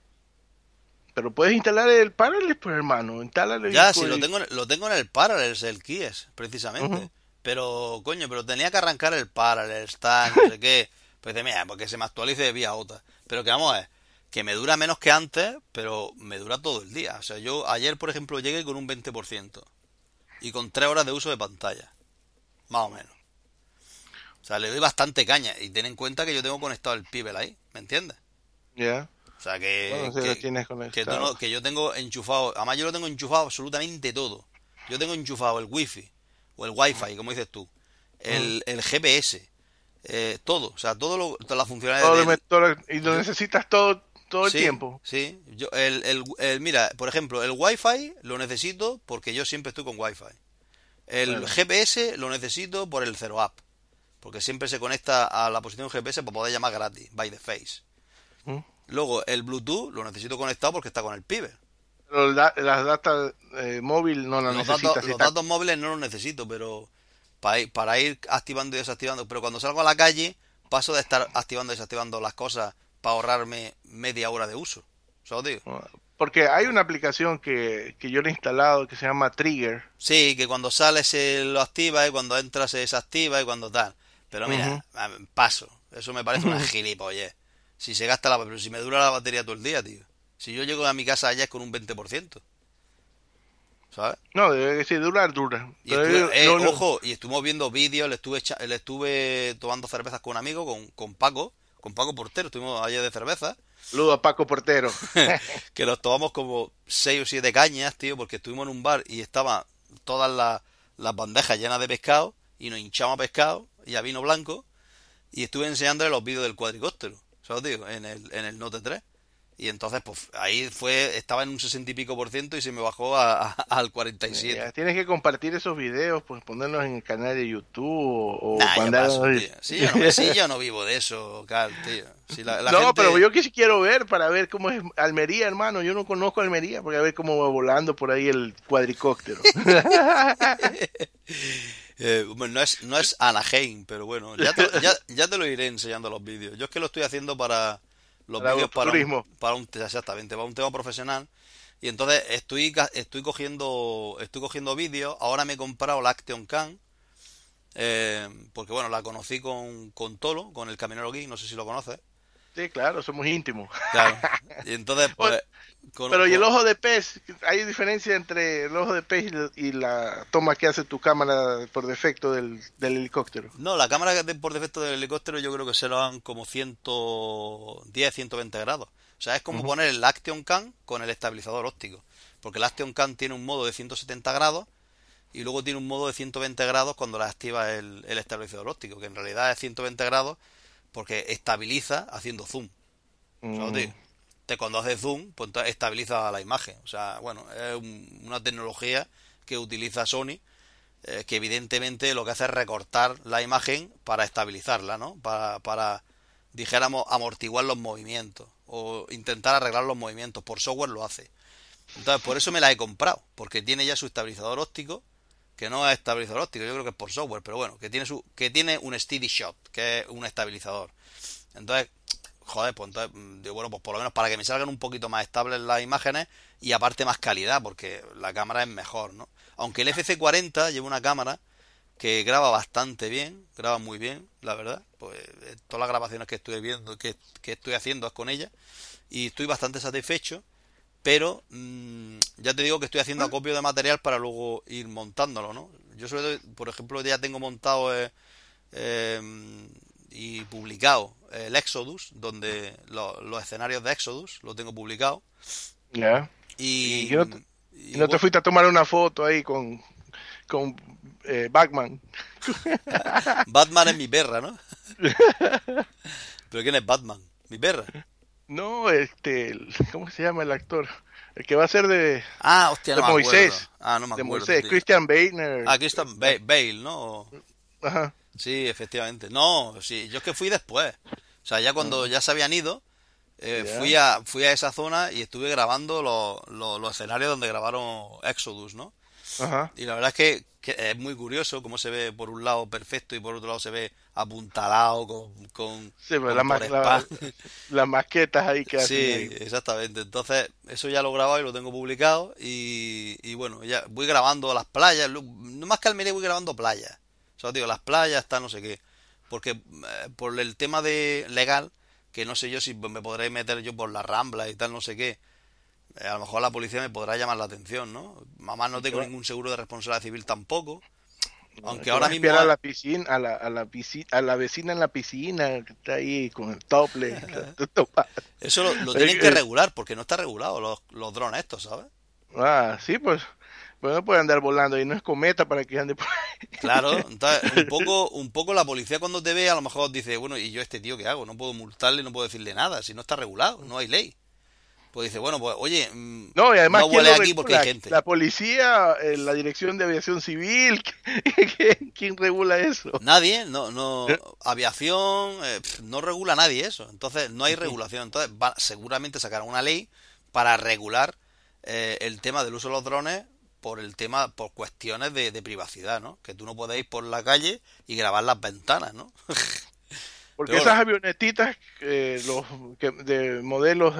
pero puedes instalar el Parallels, pues hermano, instálale Ya, si pues, lo tengo, en- lo tengo en el Parallels, el Kies, precisamente. Pero, coño, pero tenía que arrancar el Parallels, tal, no sé qué. Pues dice, mira, porque se me actualice de vía otra. Pero que vamos a ver, que me dura menos que antes, pero me dura todo el día. O sea, yo ayer, por ejemplo, llegué con un 20% y con 3 horas de uso de pantalla. Más o menos. O sea, le doy bastante caña. Y ten en cuenta que yo tengo conectado el Pibel ahí, ¿me entiendes? ya, O sea, que, bueno, si que, lo tienes que, tú conectado. no- que yo tengo enchufado, además yo lo tengo enchufado absolutamente todo. Yo tengo enchufado el wifi o el wifi, como dices tú, el, el GPS, eh, todo, o sea, todo lo, todas las funcionalidades Todo le- y lo necesitas todo todo el Sí, tiempo. Sí, yo, el, el, el- mira, por ejemplo, el Wi-Fi lo necesito porque yo siempre estoy con Wi-Fi. El Bueno. GPS lo necesito por el Zero App, porque siempre se conecta a la posición GPS para poder llamar gratis, by the face. ¿Mm? Luego, el Bluetooth lo necesito conectado porque está con el Piber. Pero la- las datas eh, móvil no las Los necesitas. datos, los datos móviles no los necesito, pero para ir, para ir activando y desactivando. Pero cuando salgo a la calle, paso de estar activando y desactivando las cosas para ahorrarme media hora de uso. ¿Sabes digo? Porque hay una aplicación que, que yo le he instalado que se llama Trigger. Sí, que cuando sale se lo activa y cuando entra se desactiva y cuando tal. Pero mira, paso. Eso me parece una gilipollez. Si se gasta la... Pero si me dura la batería todo el día, tío. Si yo llego a mi casa allá es con un 20%. ¿Sabes? No, debe decir durar, dura. Y estuve- yo- eh, no- ojo, y estuvimos viendo vídeos, le estuve, le estuve tomando cervezas con un amigo, con, con Paco, con Paco Portero, estuvimos ayer de cerveza, Saludo a Paco Portero. que nos tomamos como seis o siete cañas, tío, porque estuvimos en un bar y estaban todas las, las bandejas llenas de pescado y nos hinchamos a pescado y a vino blanco y estuve enseñándole los vídeos del cuadricóptero, ¿sabes, tío? En el, en el Note 3. Y entonces, pues ahí fue, estaba en un 60 y pico por ciento y se me bajó a, al 47. Ya, tienes que compartir esos videos, pues ponerlos en el canal de YouTube o, Nah, mandarlos-. Sí, yo no, sí, yo no vivo de eso, Carl, tío. Si la- la no, gente- pero yo que sí quiero ver para ver cómo es Almería, hermano. Yo no conozco Almería, porque a ver cómo va volando por ahí el cuadricóptero. Eh, bueno, no es, no es Anaheim, pero bueno, ya te, ya, ya te lo iré enseñando los vídeos. Yo es que lo estoy haciendo para los vídeos para un, para un exactamente, para un tema profesional. Y entonces estoy estoy cogiendo estoy cogiendo vídeos. Ahora me he comprado la Action Cam. eh, porque bueno, la conocí con, con Tolo, con el camionero geek, no sé si lo conoces. Sí, claro, somos íntimos. Claro. Y entonces, pues. con- Pero ¿y el ojo de pez? ¿Hay diferencia entre el ojo de pez y la toma que hace tu cámara por defecto del, del helicóptero? No, la cámara de- por defecto del helicóptero yo creo que se lo dan como 110, 120 grados. O sea, es como poner el Action Cam con el estabilizador óptico. Porque el Action Cam tiene un modo de 170 grados y luego tiene un modo de 120 grados cuando la activa el, el estabilizador óptico, que en realidad es 120 grados porque estabiliza haciendo zoom. ¿sabes, Mm. Entonces, cuando hace zoom, pues estabiliza la imagen. O sea, bueno, es un- una tecnología que utiliza Sony, eh, que evidentemente lo que hace es recortar la imagen para estabilizarla, ¿no? Para, para, dijéramos, amortiguar los movimientos o intentar arreglar los movimientos. Por software lo hace. Entonces, por eso me la he comprado, porque tiene ya su estabilizador óptico, que no es estabilizador óptico, yo creo que es por software, pero bueno, que tiene su que tiene un steady shot, que es un estabilizador. Entonces, joder, pues entonces, mm, digo, bueno, pues por lo menos para que me salgan un poquito más estables las imágenes y aparte más calidad, porque la cámara es mejor, ¿no? Aunque el FC40 lleva una cámara que graba bastante bien, graba muy bien, la verdad. Pues eh, todas las grabaciones que estoy viendo, que, que estoy haciendo es con ella y estoy bastante satisfecho. Pero mm, ya te digo que estoy haciendo acopio de material para luego ir montándolo, ¿no? Yo sobre todo, por ejemplo, ya tengo montado eh, eh, y publicado el Exodus, donde lo- los escenarios de Exodus lo tengo publicado. Ya. Y, ¿Y no te- y ¿Y no te bueno, fuiste a tomar una foto ahí con, con eh, Batman? Batman es mi perra, ¿no? ¿Pero quién es Batman? ¿Mi perra? No, este, ¿cómo se llama el actor? El que va a ser de, Ah, hostia, de no me Moisés. Ah, no me de acuerdo. Moisés, tío. Christian Bale. Ah, Christian Ba- Bale, ¿no? Ajá. Sí, efectivamente. No, sí, yo es que fui después. O sea, ya cuando ya se habían ido, eh, fui, a, fui a esa zona y estuve grabando los, los, los escenarios donde grabaron Exodus, ¿no? Ajá. Y la verdad es que, que es muy curioso cómo se ve por un lado perfecto y por otro lado se ve apuntalado con... con Sí, pero con la ma- por la- spam. las maquetas ahí que. Sí, ahí. exactamente. Entonces, eso ya lo he grabado y lo tengo publicado. Y, y bueno, ya voy grabando las playas. No más que Almería, voy grabando playas. O sea, digo, las playas, está no sé qué. Porque eh, por el tema de legal, que no sé yo si me podré meter yo por la rambla y tal, no sé qué. Eh, a lo mejor la policía me podrá llamar la atención, ¿no? Mamá no tengo ningún seguro de responsabilidad civil tampoco. Aunque ahora mismo... a la piscina, a la, a la piscina, a la vecina en la piscina que está ahí con el tople. Eso lo, lo Pero tienen que que- regular, porque no está regulado los, los drones estos, ¿sabes? ah, sí, pues, pues no puede andar volando y no es cometa para que ande por ahí. Claro, entonces un poco, un poco la policía cuando te ve a lo mejor dice, bueno, ¿y yo este tío qué hago? No puedo multarle, no puedo decirle nada, si no está regulado, no hay ley. Pues dice, bueno, pues oye, mm, No, y además, no ¿quién huele aquí porque hay gente. La policía, eh, la Dirección de Aviación Civil, ¿quién, regula eso? Nadie, no, no, aviación, eh, no regula nadie eso. Entonces no hay regulación. Entonces va, seguramente sacarán una ley para regular eh, el tema del uso de los drones por el tema, por cuestiones de, de privacidad, ¿no? Que tú no puedes ir por la calle y grabar las ventanas, ¿no? Porque esas bueno. avionetitas, eh, los que- de modelos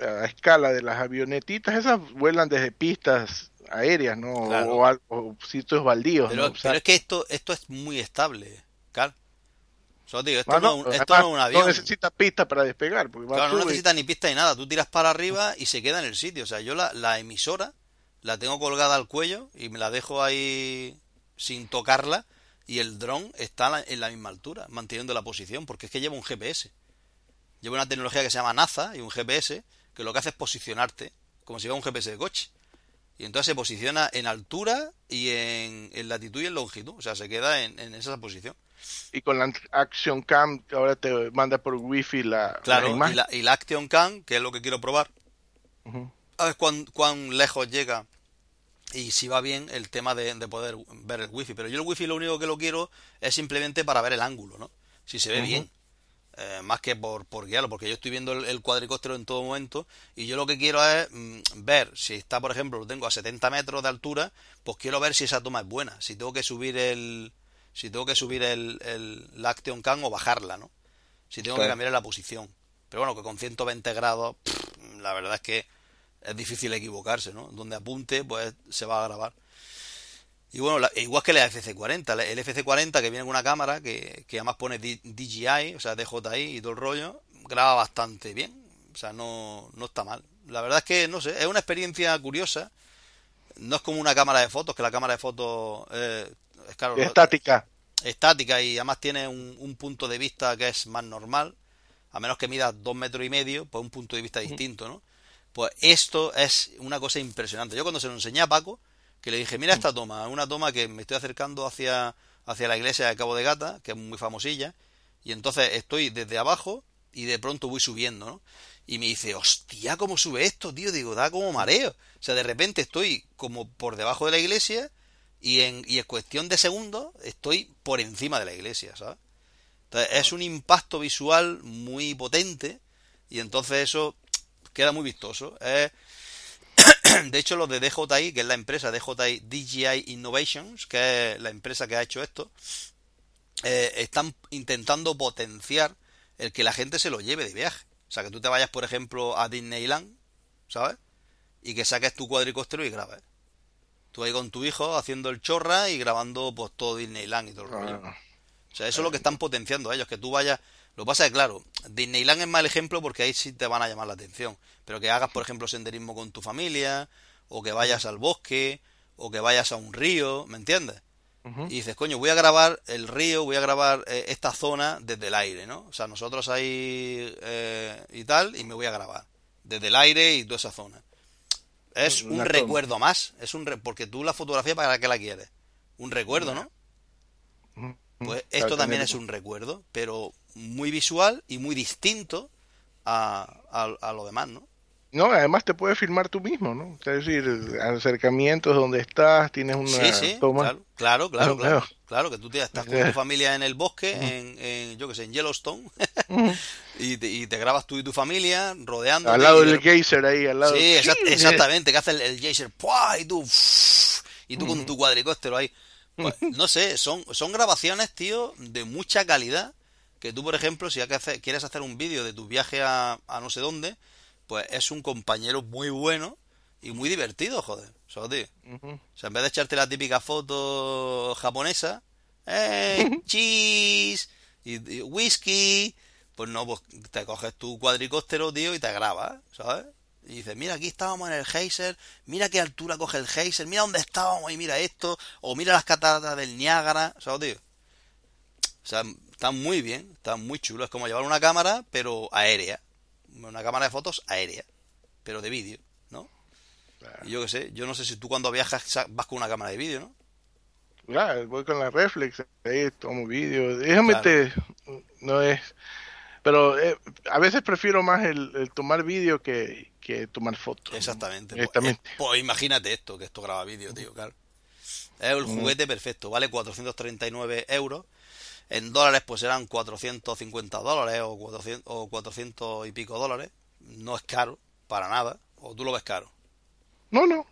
a escala de las avionetitas, esas vuelan desde pistas aéreas, ¿no? Claro. O, sitios baldíos, Pero, ¿no? O sea, pero es que esto, esto es muy estable, Carl. Digo, esto, ah, no, no, es un- esto además, no es un avión. no necesita pista para despegar. Porque Claro, no y- necesita ni pista ni nada. Tú tiras para arriba y se queda en el sitio. O sea, yo la, la emisora la tengo colgada al cuello y me la dejo ahí sin tocarla y el dron está en la- misma altura, manteniendo la posición, porque es que lleva un GPS. Lleva una tecnología que se llama NASA y un GPS que lo que hace es posicionarte, como si fuera un GPS de coche. y entonces se posiciona en altura y en, latitud y en longitud, o sea, se queda en, esa posición. Y con la Action Cam ahora te manda por wifi la, claro, Y, la, y la Action Cam, que es lo que quiero probar, a ver cuán, cuán lejos llega y si va bien el tema de, poder ver el wifi. Pero yo el wifi lo único que lo quiero es simplemente para ver el ángulo, ¿no? Si se ve bien. Eh, más que por, por guiarlo, porque yo estoy viendo el, cuadricóptero en todo momento y yo lo que quiero es mm, ver si está, por ejemplo, lo tengo a 70 metros de altura, pues quiero ver si esa toma es buena, si tengo que subir el si tengo que subir el, el Action Cam o bajarla, ¿no? Si tengo que cambiar la posición. Pero bueno, que con 120 grados, la verdad es que es difícil equivocarse, ¿no? Donde apunte, pues se va a grabar. Y bueno, igual que el FC40, el FC40 que viene con una cámara que, que además pone DJI, o sea, DJI y todo el rollo, graba bastante bien, o sea, no, no está mal. La verdad es que, no sé, es una experiencia curiosa. No es como una cámara de fotos, que la cámara de fotos eh, es claro, estática. Estática y además tiene un, un, punto de vista que es más normal. A menos que mida dos metros y medio, pues un punto de vista distinto, ¿no? Pues esto es una cosa impresionante. Yo cuando se lo enseñé a Paco, que le dije, mira esta toma, una toma que me estoy acercando hacia, hacia la iglesia de Cabo de Gata, que es muy famosilla, y entonces estoy desde abajo y de pronto voy subiendo, ¿no? Y me dice, hostia, ¿cómo sube esto, tío? Digo, da como mareo. O sea, de repente estoy como por debajo de la iglesia y en, y en cuestión de segundos estoy por encima de la iglesia, ¿sabes? Entonces es un impacto visual muy potente y entonces eso queda muy vistoso. Es, de hecho, los de DJI, que es la empresa DJI DJI Innovations, que es la empresa que ha hecho esto, eh, están intentando potenciar el que la gente se lo lleve de viaje. O sea, que tú te vayas, por ejemplo, a Disneyland, ¿sabes? Y que saques tu cuadricóptero y grabes. Tú ahí con tu hijo haciendo el chorra y grabando pues todo Disneyland y todo el rollo. Ah. O sea, eso es lo que están potenciando ellos, que tú vayas lo que pasa es que, claro, Disneyland es mal ejemplo porque ahí sí te van a llamar la atención. Pero que hagas, por ejemplo, senderismo con tu familia, o que vayas al bosque, o que vayas a un río, ¿me entiendes? Y dices, coño, voy a grabar el río, voy a grabar eh, esta zona desde el aire, ¿no? O sea, nosotros ahí eh, y tal, y me voy a grabar desde el aire y toda esa zona. Es un recuerdo más, es un porque tú la fotografía para qué la quieres? Un recuerdo, ¿no? Pues esto también es un recuerdo, pero muy visual y muy distinto a, a, lo demás, ¿no? No, además te puedes filmar tú mismo, ¿no? Es decir, acercamientos donde estás, tienes una sí, sí, Claro, claro, claro, claro, claro, que tú te, estás con tu familia en el bosque, en, en, yo que sé, en Yellowstone, y, te, y, te, grabas tú y tu familia rodeando. Al lado del geyser ahí, al lado. Sí, exactamente, que hace el, geyser, y tú, y tú con tu cuadricóptero ahí. Pues, no sé, son, son grabaciones, tío, de mucha calidad que tú, por ejemplo, si quieres hacer un vídeo de tu viaje a, no sé dónde, pues es un compañero muy bueno y muy divertido, joder. O sea, en vez de echarte la típica foto japonesa, ¡eh, cheese! Y, whisky, pues no, pues te coges tu cuadricóptero, tío, y te grabas, ¿sabes? Y dices, mira, aquí estábamos en el geyser, mira qué altura coge el geyser, mira dónde estábamos y mira esto, o mira las cataratas del Niágara, ¿sabes, tío? O sea, Está muy bien, está muy chulo. Es como llevar una cámara, pero aérea. Una cámara de fotos aérea, pero de vídeo, ¿no? Y yo qué sé, yo no sé si tú cuando viajas vas con una cámara de vídeo, ¿no? Claro, voy con la reflex, ahí tomo vídeo. Déjame no es... Pero eh, a veces prefiero más el, tomar vídeo que, tomar fotos. Exactamente. Pues, pues, imagínate esto, que esto graba vídeo, tío, claro. Es el juguete perfecto, vale 439 euros en dólares pues serán 450 dólares o 400, o 400 y pico dólares. No es caro, para nada. ¿O tú lo ves caro? No, no.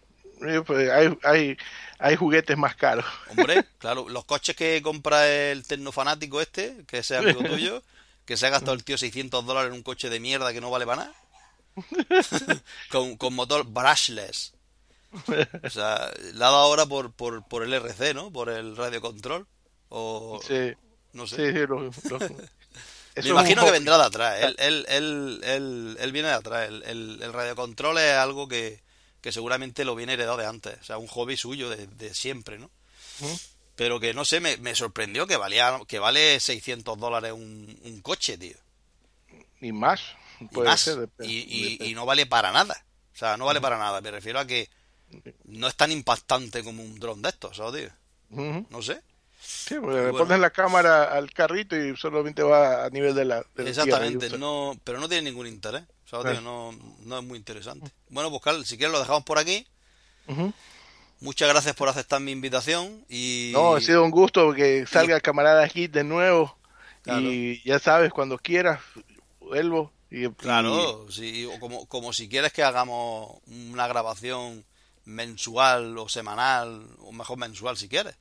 Pues, hay, hay, hay juguetes más caros. Hombre, claro. Los coches que compra el tecnofanático este, que sea amigo tuyo, que se ha gastado el tío 600 dólares en un coche de mierda que no vale para nada. con, con motor brushless. O sea, ha dado ahora por, por, por el RC, ¿no? Por el radio control. O... Sí. No sé. Me imagino que vendrá de atrás. Él, él, viene de atrás. El, el, radiocontrol es algo que, seguramente lo viene heredado de antes. O sea, un hobby suyo de, siempre, ¿no? Pero que no sé, me, sorprendió que valía que vale 600 dólares un, coche, tío. Y más. y, y, no vale para nada. O sea, no vale para nada. Me refiero a que no es tan impactante como un dron de estos, ¿sabes? Ujú. No sé. Sí, porque le pones la cámara al carrito y solamente va a nivel de la. de Exactamente, y no, pero no tiene ningún interés. No, no es muy interesante. Bueno, pues Carl, si quieres lo dejamos por aquí. Muchas gracias por aceptar mi invitación y No, ha sido un gusto que salga el camarada Hit de nuevo. Claro. Y ya sabes, cuando quieras, vuelvo. Y, Claro, sí, o como, como si quieres que hagamos una grabación mensual o semanal, o mejor mensual si quieres.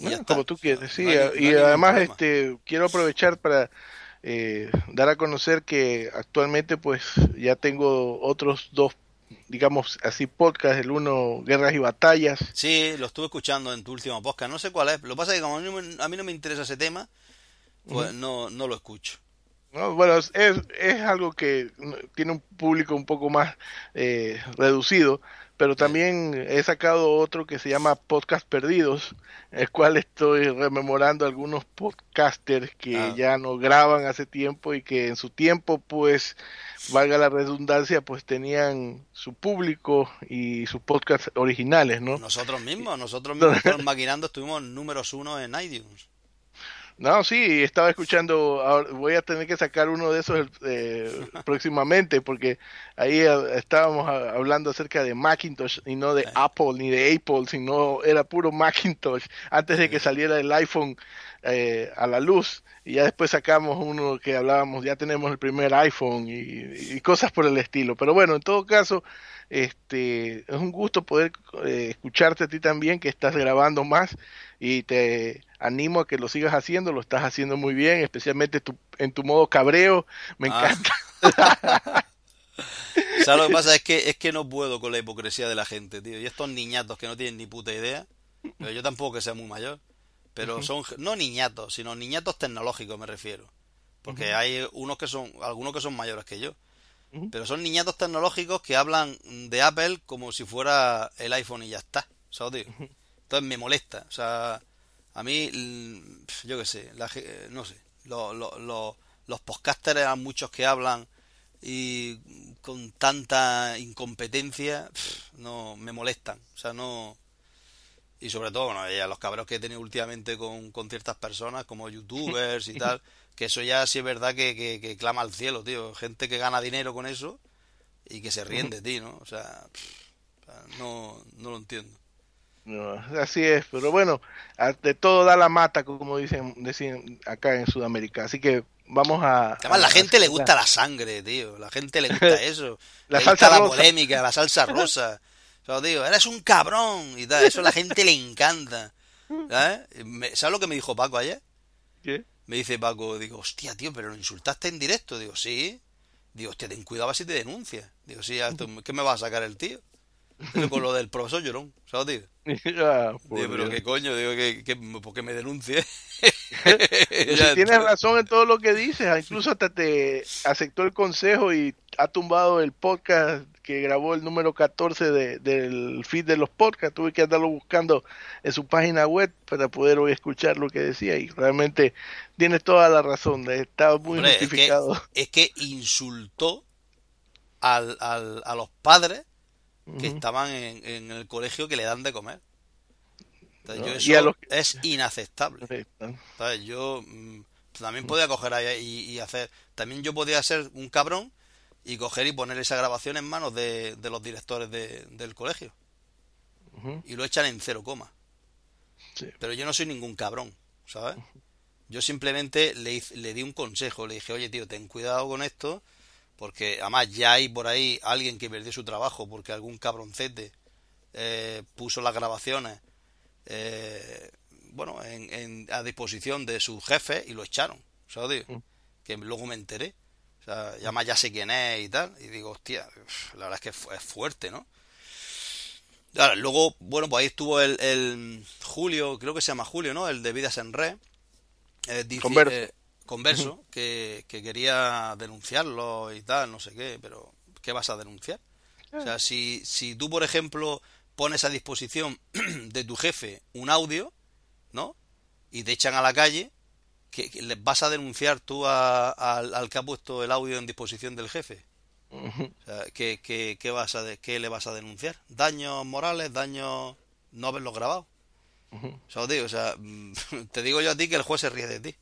Bueno, como tú quieres, sí. No hay- no hay y además, este, quiero aprovechar para eh, dar a conocer que actualmente, pues, ya tengo otros dos, digamos así, podcasts. El uno, Guerras y Batallas. Sí, lo estuve escuchando en tu último podcast, no sé cuál es. Lo que pasa es que como a mí, no me- a mí no me interesa ese tema, pues no, no lo escucho. ¿no? Bueno, es, es es algo que mm, tiene un público un poco más eh, reducido, pero también he sacado otro que se llama Podcast Perdidos, el cual estoy rememorando algunos podcasters que Ah. ya no graban hace tiempo y que en su tiempo, pues, valga la redundancia, pues tenían su público y sus podcasts originales, ¿no? Nosotros mismos, nosotros mismos maquinando estuvimos números uno en iTunes. No, sí, estaba escuchando, ahora voy a tener que sacar uno de esos eh, próximamente porque ahí eh, estábamos a- hablando acerca de Macintosh y no de Apple ni de Apple, sino era puro Macintosh antes de que saliera el iPhone eh, a la luz. Y ya después sacamos uno que hablábamos, ya tenemos el primer iPhone y, y cosas por el estilo. Pero bueno, en todo caso, este es un gusto poder eh, escucharte a ti también que estás grabando más y te animo a que lo sigas haciendo, lo estás haciendo muy bien, especialmente tu, en tu modo cabreo, me Ah. encanta. ¿Sabes lo que pasa? Es que, es que no puedo con la hipocresía de la gente, tío. Y estos niñatos que no tienen ni puta idea, pero yo tampoco que sea muy mayor, pero son, no niñatos, sino niñatos tecnológicos me refiero. Porque hay unos que son, algunos que son mayores que yo. Pero son niñatos tecnológicos que hablan de Apple como si fuera el iPhone y ya está. ¿Sabes, tío? Entonces me molesta. O sea, a mí, yo qué sé, la no sé. Lo- lo- lo- los podcasters eran muchos que hablan y con tanta incompetencia, no me molestan. O sea, no. Y sobre todo, bueno, ya los cabros que he tenido últimamente con, con ciertas personas, como youtubers y tal, que eso ya sí es verdad que, que, que clama al cielo, tío. Gente que gana dinero con eso y que se ríen de ti, ¿no? O sea, no, no lo entiendo. No, así es, pero bueno, de todo da la mata, como dicen, dicen acá en Sudamérica. Así que vamos a... Además, a- la gente le gusta la sangre, tío. La gente le gusta eso. La le salsa gusta la rosa. polémica, la salsa rosa. O sea, digo, eres un cabrón y tal. Eso a la gente le encanta. ¿Sabes? Me- ¿Sabes lo que me dijo Paco ayer? ¿Qué? Me dice Paco, digo, hostia, tío, pero lo insultaste en directo. Digo, sí. Digo, hostia, ten cuidado si te denuncia. Digo, sí, esto, ¿qué me va a sacar el tío? Con lo del profesor llorón, ¿sabes, tío? Digo, pero qué coño, digo, que, que, ¿por qué me denuncie? Si tienes razón en todo lo que dices, incluso hasta te aceptó el consejo y ha tumbado el podcast que grabó el número 14 de- del feed de los podcasts. Tuve que andarlo buscando en su página web para poder hoy escuchar lo que decía y realmente tienes toda la razón, estaba muy Hombre, es que, justificado. es que insultó al, al- a los padres que estaban en, en el colegio que le dan de comer. Entonces, No, yo y eso a los- es inaceptable. ¿sabes? Yo mm, también podía coger ahí y, y hacer. También yo podía ser un cabrón y coger y poner esa grabación en manos de, de los directores de- del colegio. Y lo echan en cero coma. Sí. Pero yo no soy ningún cabrón, ¿sabes? Yo simplemente le, le di un consejo, le dije, oye tío, ten cuidado con esto, porque además ya hay por ahí alguien que perdió su trabajo porque algún cabroncete eh, puso las grabaciones eh, bueno, en, en- a disposición de su jefe y lo echaron, ¿sabes? Que luego me enteré. O sea, y además ya sé quién es y tal. Y digo, hostia, la verdad es que es fuerte, ¿no? Ahora, luego, bueno, pues ahí estuvo el, el Julio, creo que se llama Julio, ¿no? El de Vidas en Red. eh, Converso. eh, converso, que, que quería denunciarlo y tal, no sé qué, pero ¿qué vas a denunciar? O sea, si, si tú, por ejemplo, pones a disposición de tu jefe un audio, ¿no? Y te echan a la calle, ¿qué, qué- le vas a denunciar tú a- al, al que ha puesto el audio en disposición del jefe? O sea, ¿qué, qué, qué vas a qué le vas a denunciar? ¿Daños morales? ¿Daños no haberlo grabado? O sea, os digo, o sea, mm, te digo yo a ti que el juez se ríe de ti.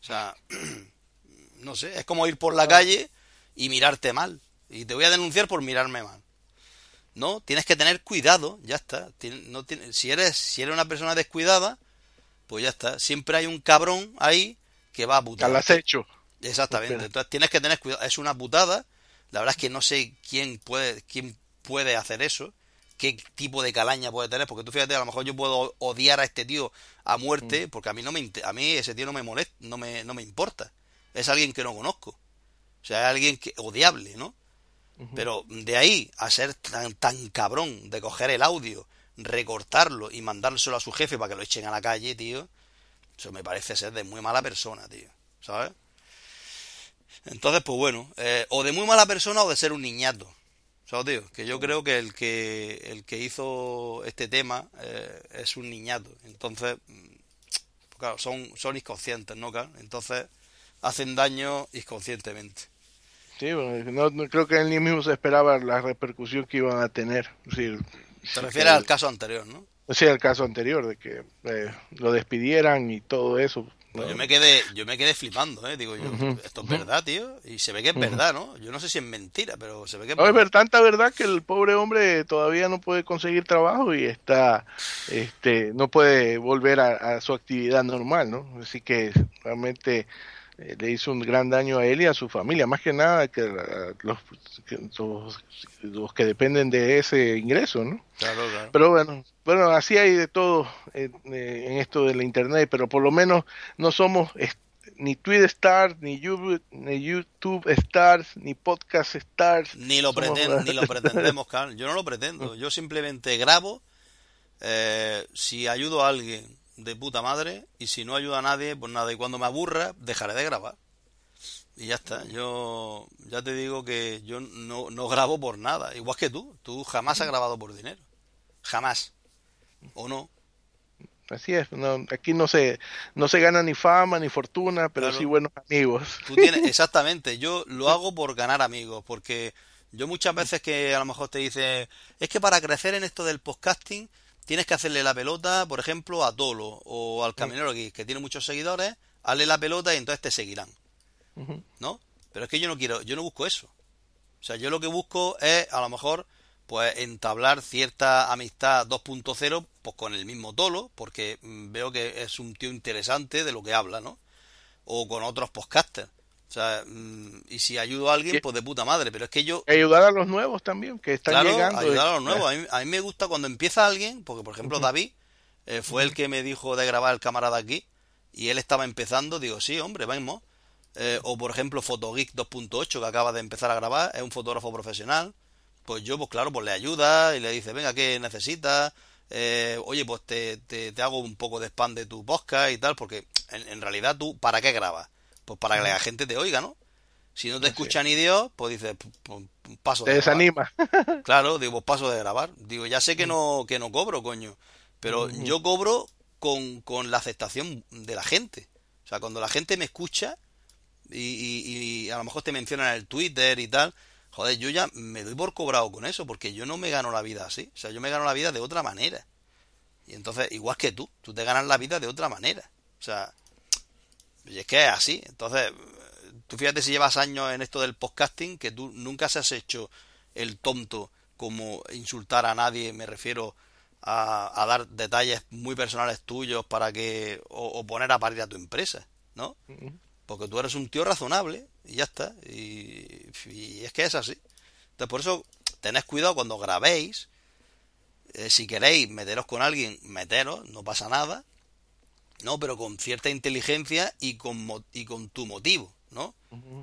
O sea, no sé, es como ir por la calle y mirarte mal. Y te voy a denunciar por mirarme mal. No, tienes que tener cuidado, ya está. No si eres si eres una persona descuidada, pues ya está. Siempre hay un cabrón ahí que va a putar. Al acecho. Exactamente. Espera. Entonces tienes que tener cuidado. Es una putada. La verdad es que no sé quién puede, quién puede hacer eso. Qué tipo de calaña puede tener. Porque tú fíjate, a lo mejor yo puedo odiar a este tío a muerte. Porque a mí no me a mí ese tío no me molesta, no me, no me importa. Es alguien que no conozco. O sea, es alguien que odiable, ¿no? Pero de ahí a ser tan, tan cabrón de coger el audio, recortarlo y mandárselo a su jefe para que lo echen a la calle, tío. Eso me parece ser de muy mala persona, tío. ¿Sabes? Entonces, pues bueno, eh, o de muy mala persona o de ser un niñato. ¿Sabes, tío? Que yo creo que el que el que hizo este tema eh, es un niñato. Entonces, mm, claro, son, son inconscientes, ¿no, Carl? Entonces, hacen daño inconscientemente. Sí, bueno, no, creo que él mismo se esperaba la repercusión que iban a tener. Sí, Te refieres al caso anterior, ¿no? o sea, el caso anterior, de que eh, lo despidieran y todo eso. Pues yo me quedé, yo me quedé flipando, ¿eh? Digo yo, Ujú. esto es verdad, tío. Y se ve que es verdad, ¿no? Yo no sé si es mentira, pero se ve que es No, es verdad. ver, tanta verdad que el pobre hombre todavía no puede conseguir trabajo y está, este, no puede volver a, a su actividad normal, ¿no? Así que realmente eh, le hizo un gran daño a él y a su familia, más que nada que a los, que los, los que dependen de ese ingreso, ¿no? Claro, claro. Pero bueno, bueno, así hay de todo en, eh, en esto de la internet, pero por lo menos no somos ni Twitter stars, ni YouTube, ni YouTube stars, ni podcast stars. Ni lo, Somos- preten- ni lo pretendemos, Carl. Yo no lo pretendo. Yo simplemente grabo. eh, si ayudo a alguien de puta madre. Y si no ayuda a nadie, pues nada. Y cuando me aburra, dejaré de grabar. Y ya está. Yo ya te digo que yo no, no grabo por nada. Igual que tú. Tú jamás has grabado por dinero. Jamás. ¿O no? Así es, no, aquí no se, no se gana ni fama ni fortuna, pero Claro. sí buenos amigos. Tú tienes, exactamente, yo lo hago por ganar amigos, porque yo muchas veces que a lo mejor te dice, es que para crecer en esto del podcasting tienes que hacerle la pelota, por ejemplo, a Tolo o al Caminero aquí, que tiene muchos seguidores, hazle la pelota y entonces te seguirán. ¿no? Pero es que yo no quiero, yo no busco eso. O sea, yo lo que busco es a lo mejor pues entablar cierta amistad 2.0 pues con el mismo Tolo, porque mm, veo que es un tío interesante de lo que habla, ¿no? O con otros podcasters. O sea, mm, y si ayudo a alguien, pues de puta madre. Pero es que yo, ayudar a los nuevos también, que están claro, llegando. ayudar a los nuevos. A mí, a mí me gusta cuando empieza alguien, porque por ejemplo David eh, fue el que me dijo de grabar el camarada aquí, y él estaba empezando, digo, sí, hombre, vamos. Eh, o por ejemplo Fotogeek 2.8, que acaba de empezar a grabar, es un fotógrafo profesional. Pues yo, pues claro, pues le ayuda y le dice, venga, ¿qué necesitas? Eh, oye, pues te, te, te hago un poco de spam de tu podcast y tal, porque en, en realidad tú, ¿para qué grabas? Pues para que la gente te oiga, ¿no? Si no te escucha ni Dios, pues dices, "Pu- pu- pu- paso Te de grabar". desanima. Claro, digo, pues paso de grabar. Digo, ya sé que no, que no cobro, coño. Pero yo cobro con, con la aceptación de la gente. O sea, cuando la gente me escucha y, y- y a lo mejor te mencionan en el Twitter y tal, joder, yo ya me doy por cobrado con eso, porque yo no me gano la vida así. O sea, yo me gano la vida de otra manera. Y entonces, igual que tú, tú te ganas la vida de otra manera. O sea, y es que es así. Entonces, tú fíjate si llevas años en esto del podcasting, que tú nunca se has hecho el tonto como insultar a nadie, me refiero a, a dar detalles muy personales tuyos para que, o, o poner a parir a tu empresa, ¿no? Porque tú eres un tío razonable y ya está. Y, y es que es así. Entonces, por eso, tened cuidado cuando grabéis. Eh, si queréis meteros con alguien, meteros, no pasa nada. ¿No? Pero con cierta inteligencia y con, mo- y con tu motivo, ¿no?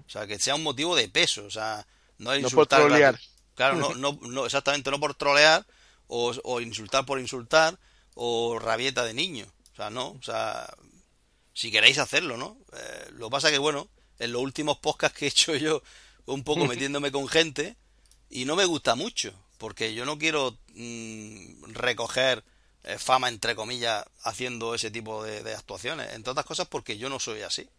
O sea, que sea un motivo de peso, o sea, no es No por insultar trolear. Claro, no, no, no, exactamente, no por trolear o, o insultar por insultar o rabieta de niño. O sea, no, o sea, si queréis hacerlo, ¿no? Eh, lo que pasa que, bueno, en los últimos podcasts que he hecho yo, un poco metiéndome con gente, y no me gusta mucho, porque yo no quiero mm, recoger fama, entre comillas, haciendo ese tipo de, de actuaciones. Entre otras cosas porque yo no soy así.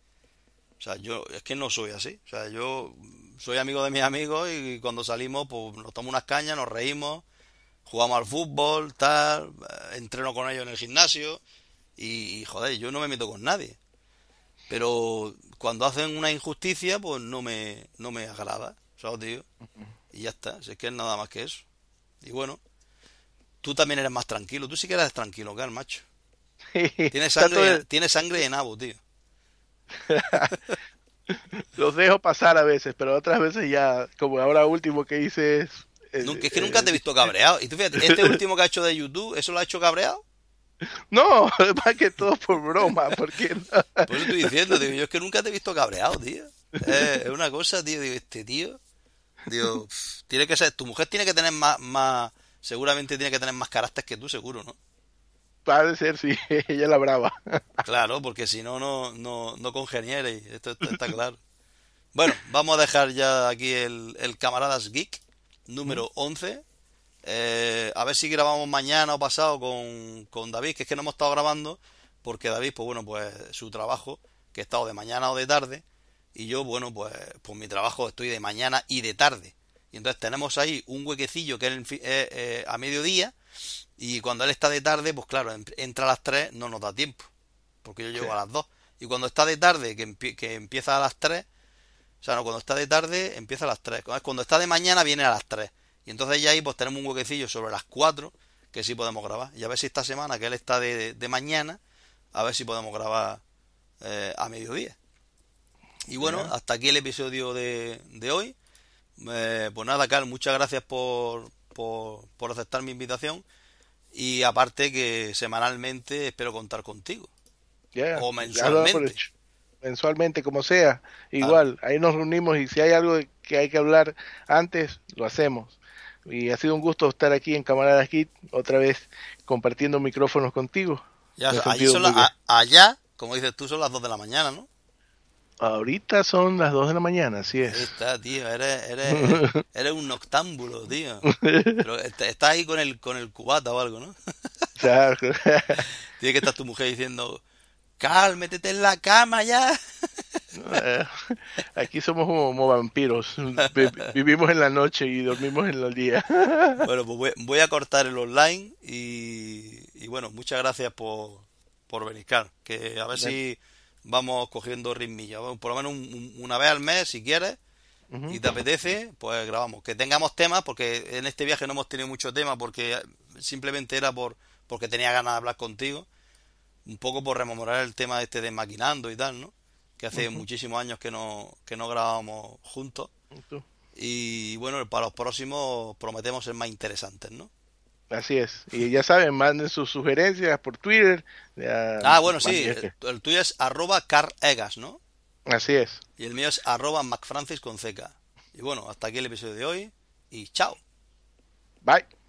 O sea, yo es que no soy así. O sea, yo soy amigo de mis amigos y cuando salimos, pues nos tomamos unas cañas, nos reímos, jugamos al fútbol, tal, eh, entreno con ellos en el gimnasio y, joder, yo no me meto con nadie. Pero cuando hacen una injusticia, pues no me, no me agrada, ¿sabes, tío? Y ya está, si es que es nada más que eso. Y bueno, tú también eres más tranquilo, tú sí que eres tranquilo, el macho. Tienes sangre, tienes sangre en nabo, tío. Los dejo pasar a veces, pero otras veces ya, como ahora último que hice es... es que nunca te he visto cabreado. Y tú fíjate, este último que ha hecho de YouTube, ¿eso lo ha hecho cabreado? No, más que todo por broma, porque no? Por eso estoy diciendo, digo, yo es que nunca te he visto cabreado, tío. es una cosa, tío, digo, este tío, digo, tiene que ser, tu mujer tiene que tener más, más, seguramente tiene que tener más carácter que tú, seguro, ¿no? Puede ser, sí, ella la brava. Claro, porque si no, no, no, no y esto, está claro. Bueno, vamos a dejar ya aquí el, el Camaradas Geek número 11. Eh, a ver si grabamos mañana o pasado con, con David, que es que no hemos estado grabando, porque David, pues bueno, pues su trabajo, que ha estado de mañana o de tarde, y yo, bueno, pues, pues mi trabajo estoy de mañana y de tarde. Y entonces tenemos ahí un huequecillo que es eh, a mediodía, y cuando él está de tarde, pues claro, entra a las 3, no nos da tiempo, porque yo llego a las 2. Y cuando está de tarde, que, que empieza a las 3, o sea, no, cuando está de tarde empieza a las 3. Cuando está de mañana viene a las 3. Y entonces ya ahí pues tenemos un huequecillo sobre las 4 que sí podemos grabar. Y a ver si esta semana que él está de, de mañana, a ver si podemos grabar eh, a mediodía. Y bueno, hasta aquí el episodio de, de hoy. Eh, pues nada, Carl, muchas gracias por, por, por aceptar mi invitación. Y aparte que semanalmente espero contar contigo. o mensualmente. mensualmente, como sea. Igual, ahí nos reunimos y si hay algo que hay que hablar antes, lo hacemos. Y ha sido un gusto estar aquí en Camaradas Kit, otra vez compartiendo micrófonos contigo. Ya, allá, como dices tú, son las 2 de la mañana, ¿no? Ahorita son las 2 de la mañana, así es. está, tío, eres, eres, eres un noctámbulo, tío. Pero estás ahí con el, con el cubata o algo, ¿no? Claro. Tiene que estar tu mujer diciendo, Cal, métete en la cama ya. Eh, aquí somos como, vampiros. Vivimos en la noche y dormimos en el día. Bueno, pues voy, a cortar el online y, y bueno, muchas gracias por, por venir, Cal. Que a ver si vamos cogiendo ritmilla. Por lo menos una vez al mes, si quieres, y te apetece, pues grabamos. Que tengamos temas, porque en este viaje no hemos tenido mucho tema, porque simplemente era por porque tenía ganas de hablar contigo. Un poco por rememorar el tema este de maquinando y tal, ¿no? Que hace muchísimos años que no, que no grabábamos juntos. Y bueno, para los próximos prometemos ser más interesantes, ¿no? Así es. Y ya saben, manden sus sugerencias por Twitter. ah, bueno, sí. El, tuyo es arroba caregas, ¿no? Así es. Y el mío es arroba macfrancis con ceca. Y bueno, hasta aquí el episodio de hoy. Y chao. Bye.